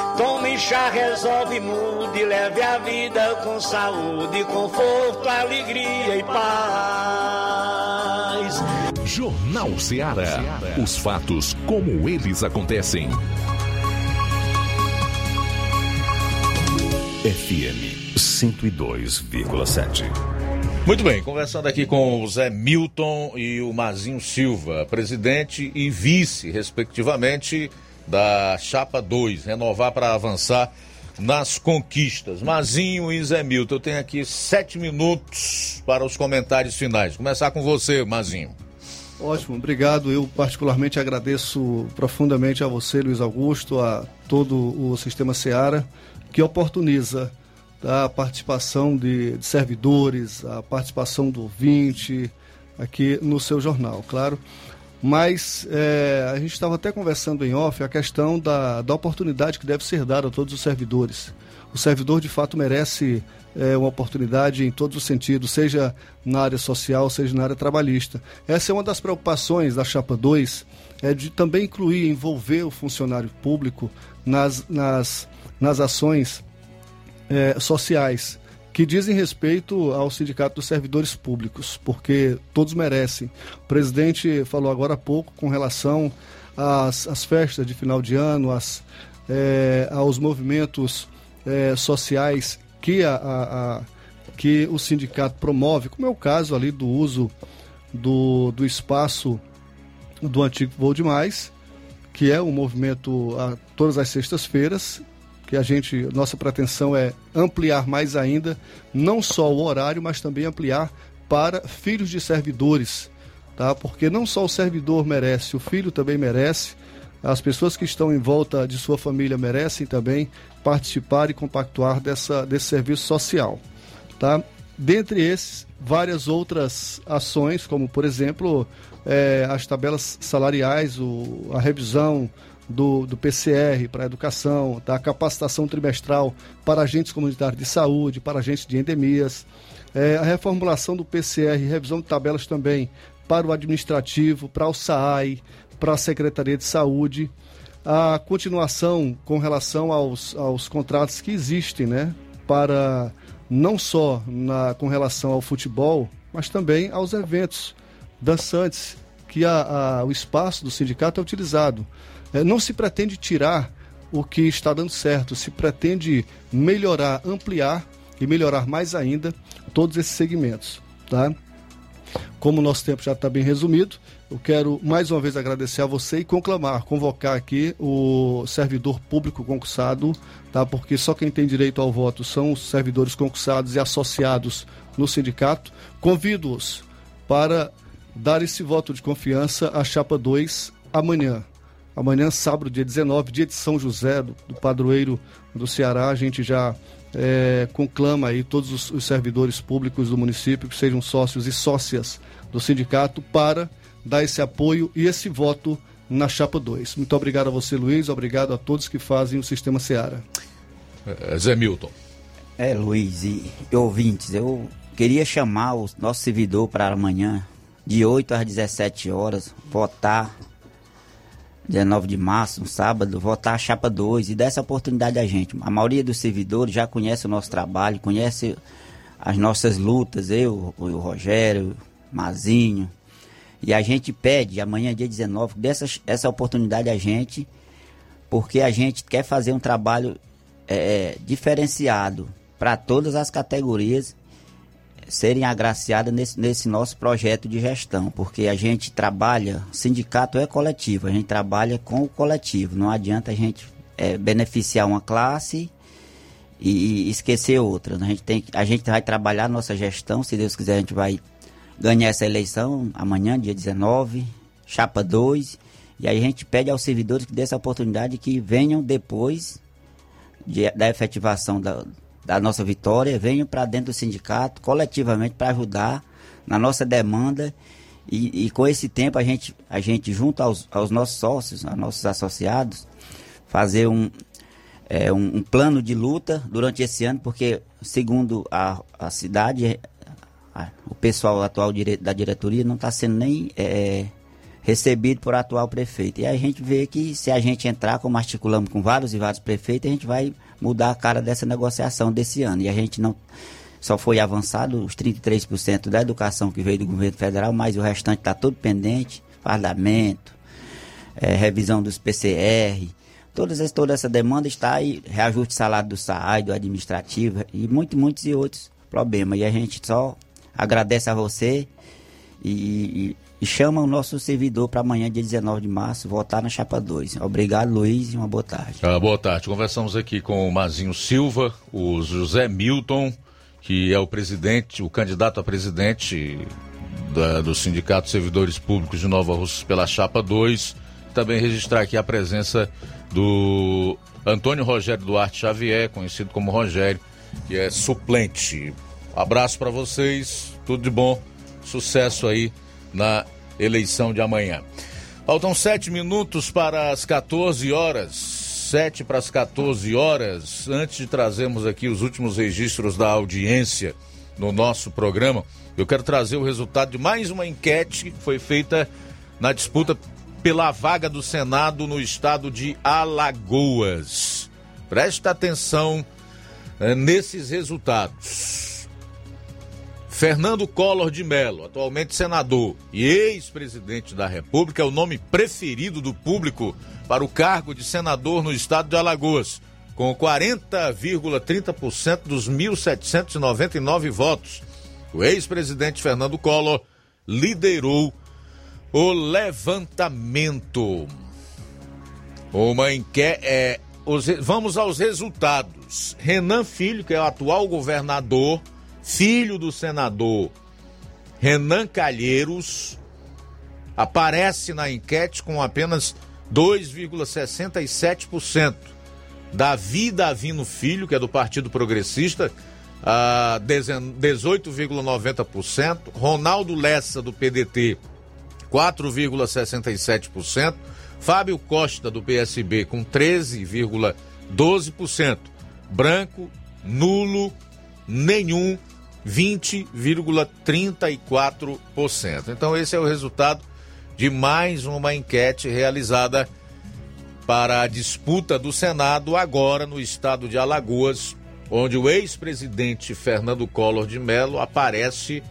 Tome chá, resolve, mude, leve a vida com saúde, conforto, alegria e paz. Jornal Ceará. Os fatos como eles acontecem. FM 102,7. Muito bem, conversando aqui com o Zé Milton e o Mazinho Silva, presidente e vice, respectivamente, da Chapa 2, renovar para avançar nas conquistas. Mazinho e Zé Milton, eu tenho aqui sete minutos para os comentários finais. Começar com você, Mazinho. Ótimo, obrigado. Eu particularmente agradeço profundamente a você, Luiz Augusto, a todo o sistema Seara, que oportuniza a participação de, de servidores, a participação do ouvinte aqui no seu jornal, claro. Mas é, a gente estava até conversando em off a questão da, da oportunidade que deve ser dada a todos os servidores. O servidor, de fato, merece é, uma oportunidade em todos os sentidos, seja na área social, seja na área trabalhista. Essa é uma das preocupações da Chapa 2, é de também incluir, envolver o funcionário público nas, nas, nas ações é, sociais que dizem respeito ao Sindicato dos Servidores Públicos, porque todos merecem. O presidente falou agora há pouco com relação às, às festas de final de ano, às, é, aos movimentos é, sociais que, a, a, a, que o sindicato promove, como é o caso ali do uso do, do espaço do antigo Voo Demais, que é um movimento a todas as sextas-feiras, que a gente, nossa pretensão é ampliar mais ainda, não só o horário, mas também ampliar para filhos de servidores, tá? Porque não só o servidor merece, o filho também merece, as pessoas que estão em volta de sua família merecem também participar e compactuar dessa, desse serviço social, tá? Dentre esses, várias outras ações, como por exemplo é, as tabelas salariais, o, a revisão do, do PCR para a educação, da capacitação trimestral para agentes comunitários de saúde, para agentes de endemias, é, a reformulação do PCR, revisão de tabelas também para o administrativo, para o SAAI, para a Secretaria de Saúde, a continuação com relação aos, aos contratos que existem, né, para não só na, com relação ao futebol, mas também aos eventos dançantes que a, a, o espaço do sindicato é utilizado. É, não se pretende tirar o que está dando certo, se pretende melhorar, ampliar e melhorar mais ainda todos esses segmentos. Tá? Como o nosso tempo já está bem resumido, eu quero mais uma vez agradecer a você e conclamar, convocar aqui o servidor público concursado, tá? Porque só quem tem direito ao voto são os servidores concursados e associados no sindicato. Convido-os para dar esse voto de confiança à chapa 2 amanhã. Amanhã, sábado, dia 19, dia de São José, do, do padroeiro do Ceará, a gente já é, conclama aí todos os, os servidores públicos do município que sejam sócios e sócias do sindicato para dar esse apoio e esse voto na chapa 2. Muito obrigado a você, Luiz. Obrigado a todos que fazem o Sistema Seara. É, Zé Milton. É, Luiz e ouvintes, eu queria chamar o nosso servidor para amanhã, de 8 às 17 horas, votar, 19 de março, um sábado, votar a chapa 2 e dar essa oportunidade a gente. A maioria dos servidores já conhece o nosso trabalho, conhece as nossas lutas, eu, o Rogério, Mazinho, e a gente pede, amanhã, dia 19, dessa essa oportunidade a gente, porque a gente quer fazer um trabalho é, diferenciado para todas as categorias serem agraciadas nesse, nesse nosso projeto de gestão, porque a gente trabalha, sindicato é coletivo, a gente trabalha com o coletivo, não adianta a gente é, beneficiar uma classe e, e esquecer outra. A gente, tem, a gente vai trabalhar nossa gestão, se Deus quiser a gente vai ganhar essa eleição amanhã, dia 19, chapa 2. E aí a gente pede aos servidores que dê essa oportunidade que venham depois de, da efetivação da, da nossa vitória, venham para dentro do sindicato coletivamente para ajudar na nossa demanda. E, e, com esse tempo a gente, a gente junto aos, aos nossos sócios, aos nossos associados, fazer um, é, um, um, plano de luta durante esse ano, porque segundo a, a cidade, ah, o pessoal atual dire, da diretoria não está sendo nem é, recebido por atual prefeito. E a gente vê que se a gente entrar, como articulamos com vários e vários prefeitos, a gente vai mudar a cara dessa negociação desse ano. E a gente não só foi avançado os 33% da educação que veio do governo federal, mas o restante está todo pendente, parlamento, é, revisão dos PCR, todas toda essa demanda está aí, reajuste salário do SAAI, do administrativo e muitos, muitos e outros problemas. E a gente só agradece a você e, e, e chama o nosso servidor para amanhã, dia 19 de março, votar na chapa 2. Obrigado, Luiz, e uma boa tarde. Ah, boa tarde. Conversamos aqui com o Mazinho Silva, o José Milton, que é o presidente, o candidato a presidente da, do Sindicato Servidores Públicos de Nova Rússia pela chapa 2. Também registrar aqui a presença do Antônio Rogério Duarte Xavier, conhecido como Rogério, que é suplente Abraço para vocês, tudo de bom, sucesso aí na eleição de amanhã. Faltam sete minutos para as 14 horas, sete para as 14 horas. Antes de trazermos aqui os últimos registros da audiência no nosso programa, eu quero trazer o resultado de mais uma enquete que foi feita na disputa pela vaga do Senado no estado de Alagoas. Preste atenção é, nesses resultados. Fernando Collor de Mello, atualmente senador e ex-presidente da República, é o nome preferido do público para o cargo de senador no estado de Alagoas, com 40,30% dos 1.799 votos. O ex-presidente Fernando Collor liderou o levantamento. Uma enquete. É, os, vamos aos resultados. Renan Filho, que é o atual governador filho do senador Renan Calheiros, aparece na enquete com apenas 2,67%. Davi Davino Filho, que é do Partido Progressista, a 18,90%. Ronaldo Lessa, do PDT, 4,67%. Fábio Costa, do PSB, com 13,12%. Branco, nulo, nenhum 20,34%. Então, esse é o resultado de mais uma enquete realizada para a disputa do Senado, agora no estado de Alagoas, onde o ex-presidente Fernando Collor de Mello aparece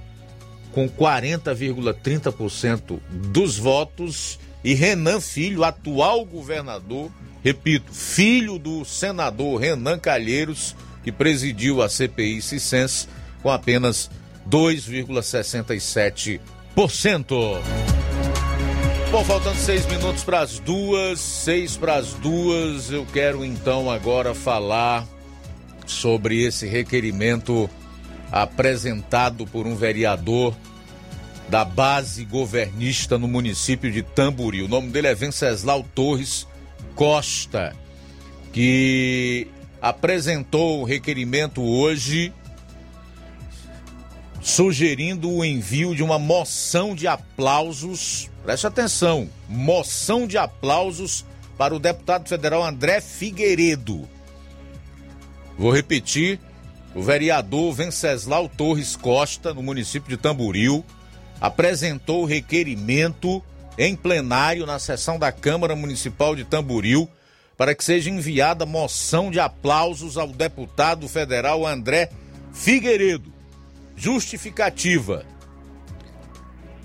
com 40,30% dos votos, e Renan Filho, atual governador, repito, filho do senador Renan Calheiros, que presidiu a CPI Cicense, com apenas 2,67%. Bom, faltando seis minutos para as duas, seis para as duas, eu quero então agora falar sobre esse requerimento apresentado por um vereador da base governista no município de Tamburi. O nome dele é Venceslau Torres Costa, que apresentou o requerimento hoje sugerindo o envio de uma moção de aplausos. Preste atenção, moção de aplausos para o deputado federal André Figueiredo. Vou repetir, o vereador Venceslau Torres Costa, no município de Tamboril, apresentou o requerimento em plenário na sessão da Câmara Municipal de Tamboril para que seja enviada moção de aplausos ao deputado federal André Figueiredo. Justificativa.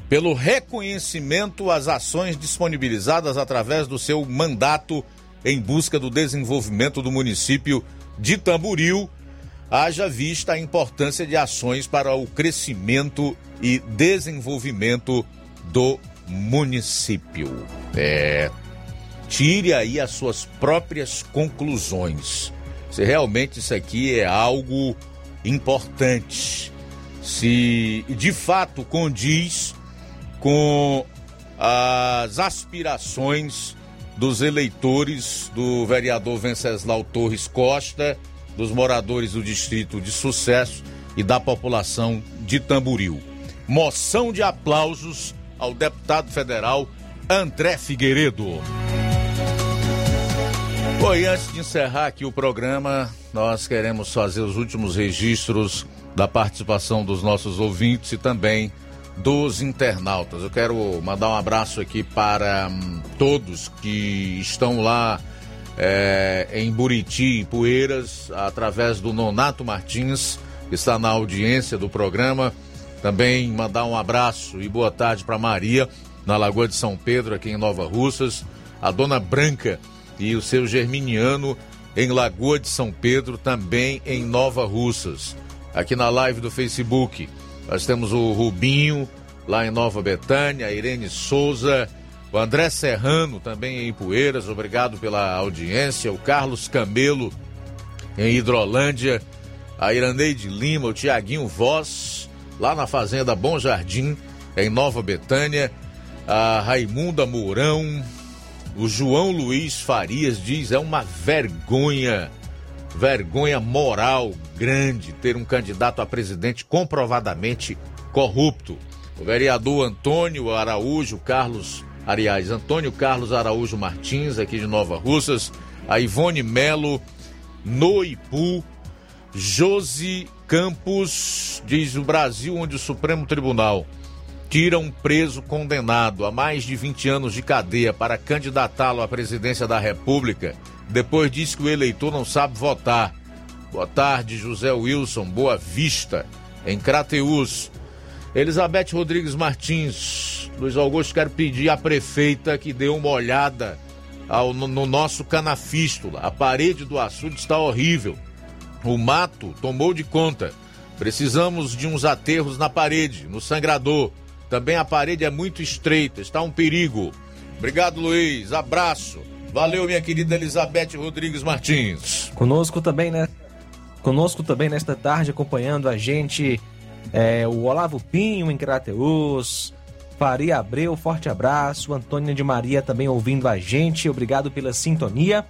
Pelo reconhecimento às ações disponibilizadas através do seu mandato em busca do desenvolvimento do município de Tamboril, haja vista a importância de ações para o crescimento e desenvolvimento do município. É, tire aí as suas próprias conclusões. Se realmente isso aqui é algo importante, se de fato condiz com as aspirações dos eleitores do vereador Venceslau Torres Costa, dos moradores do distrito de Sucesso e da população de Tamburil. Moção de aplausos ao deputado federal André Figueiredo. Bom, e antes de encerrar aqui o programa, nós queremos fazer os últimos registros da participação dos nossos ouvintes e também dos internautas. Eu quero mandar um abraço aqui para hum, todos que estão lá é, em Buriti e Poeiras, através do Nonato Martins, que está na audiência do programa. Também mandar um abraço e boa tarde para Maria, na Lagoa de São Pedro, aqui em Nova Russas, a Dona Branca e o seu Germiniano em Lagoa de São Pedro, também em Nova Russas. Aqui na live do Facebook, nós temos o Rubinho, lá em Nova Betânia, a Irene Souza, o André Serrano, também em Poeiras, obrigado pela audiência, o Carlos Camelo, em Hidrolândia, a Iraneide Lima, o Tiaguinho Voz, lá na Fazenda Bom Jardim, em Nova Betânia, a Raimunda Mourão, o João Luiz Farias diz é uma vergonha, vergonha moral grande ter um candidato a presidente comprovadamente corrupto. O vereador Antônio Araújo Carlos, aliás, Antônio Carlos Araújo Martins, aqui de Nova Russas, a Ivone Melo, Noipu, Josi Campos, diz o Brasil, onde o Supremo Tribunal tira um preso condenado a mais de 20 anos de cadeia para candidatá-lo à presidência da República, depois diz que o eleitor não sabe votar. Boa tarde, José Wilson, Boa Vista, em Crateus. Elizabeth Rodrigues Martins, Luiz Augusto, quero pedir à prefeita que dê uma olhada ao, no, no nosso canafístula. A parede do açude está horrível. O mato tomou de conta. Precisamos de uns aterros na parede, no sangrador. Também a parede é muito estreita, está um perigo. Obrigado, Luiz. Abraço. Valeu, minha querida Elizabeth Rodrigues Martins. Conosco também, né? Conosco também nesta tarde, acompanhando a gente, é, o Olavo Pinho em Crateus, Faria Abreu, forte abraço. Antônia de Maria também ouvindo a gente, obrigado pela sintonia.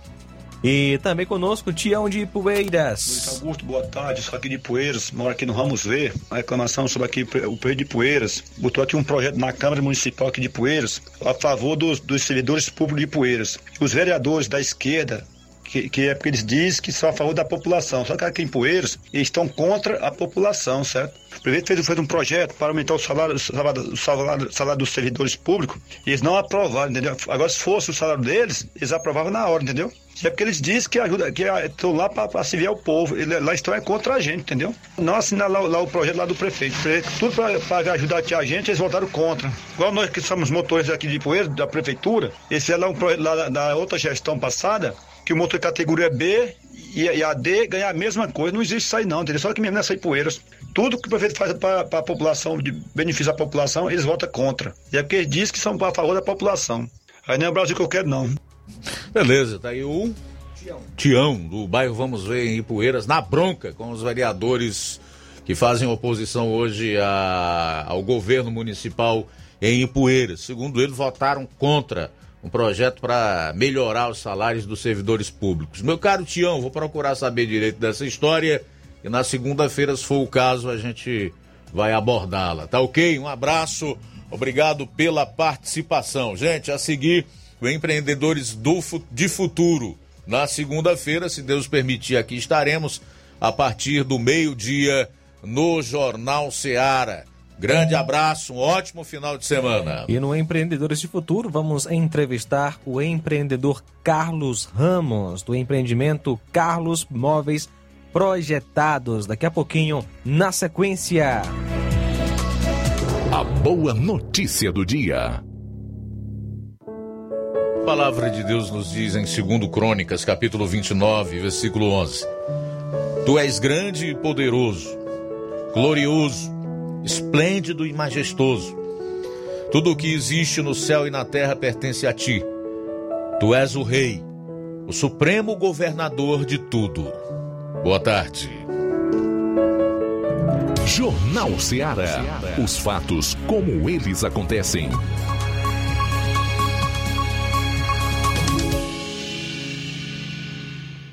E também conosco, Tião de Poeiras. Luiz Augusto, boa tarde. Sou aqui de Poeiras, moro aqui no Ramos V. A reclamação sobre aqui o Poeiro de Poeiras. Botou aqui um projeto na Câmara Municipal aqui de Poeiras a favor dos, dos servidores públicos de Poeiras. Os vereadores da esquerda que, que é porque eles dizem que são a favor da população. Só que aqui em Poeiras, eles estão contra a população, certo? O prefeito fez, fez um projeto para aumentar o salário, o salário, salário, dos servidores públicos e eles não aprovaram, entendeu? Agora, se fosse o salário deles, eles aprovavam na hora, entendeu? É porque eles dizem que ajuda, que estão lá para servir ao povo. Ele, lá estão é contra a gente, entendeu? Não assinaram lá, lá, o projeto lá do prefeito. Tudo para ajudar a gente, eles votaram contra. Igual nós que somos motores aqui de Poeira, da prefeitura, esse é lá um projeto lá da outra gestão passada, que o motor categoria B e, a D ganhar a mesma coisa. Não existe isso aí não, entendeu? Só que mesmo nessa aí Poeiras. Tudo que o prefeito faz para a população, de benefício da população, eles votam contra. E é porque eles dizem que são a favor da população. Aí não é o Brasil que eu quero, não. Beleza, tá aí o Tião. Tião, do bairro Vamos Ver em Ipueiras, na bronca com os vereadores que fazem oposição hoje a, ao governo municipal em Ipueiras. Segundo ele, votaram contra um projeto para melhorar os salários dos servidores públicos. Meu caro Tião, vou procurar saber direito dessa história e na segunda-feira, se for o caso, a gente vai abordá-la. Tá ok? Um abraço, obrigado pela participação. Gente, a seguir o Empreendedores do, de Futuro. Na segunda-feira, se Deus permitir, aqui estaremos a partir do meio-dia no Jornal Seara. Grande abraço, um ótimo final de semana. E no Empreendedores de Futuro, vamos entrevistar o empreendedor Carlos Ramos, do empreendimento Carlos Móveis Projetados. Daqui a pouquinho, na sequência. A boa notícia do dia. A palavra de Deus nos diz em 2 Crônicas, capítulo 29, versículo 11: Tu és grande e poderoso, glorioso, esplêndido e majestoso. Tudo o que existe no céu e na terra pertence a ti. Tu és o Rei, o supremo governador de tudo. Boa tarde. Jornal Ceará. Os fatos como eles acontecem.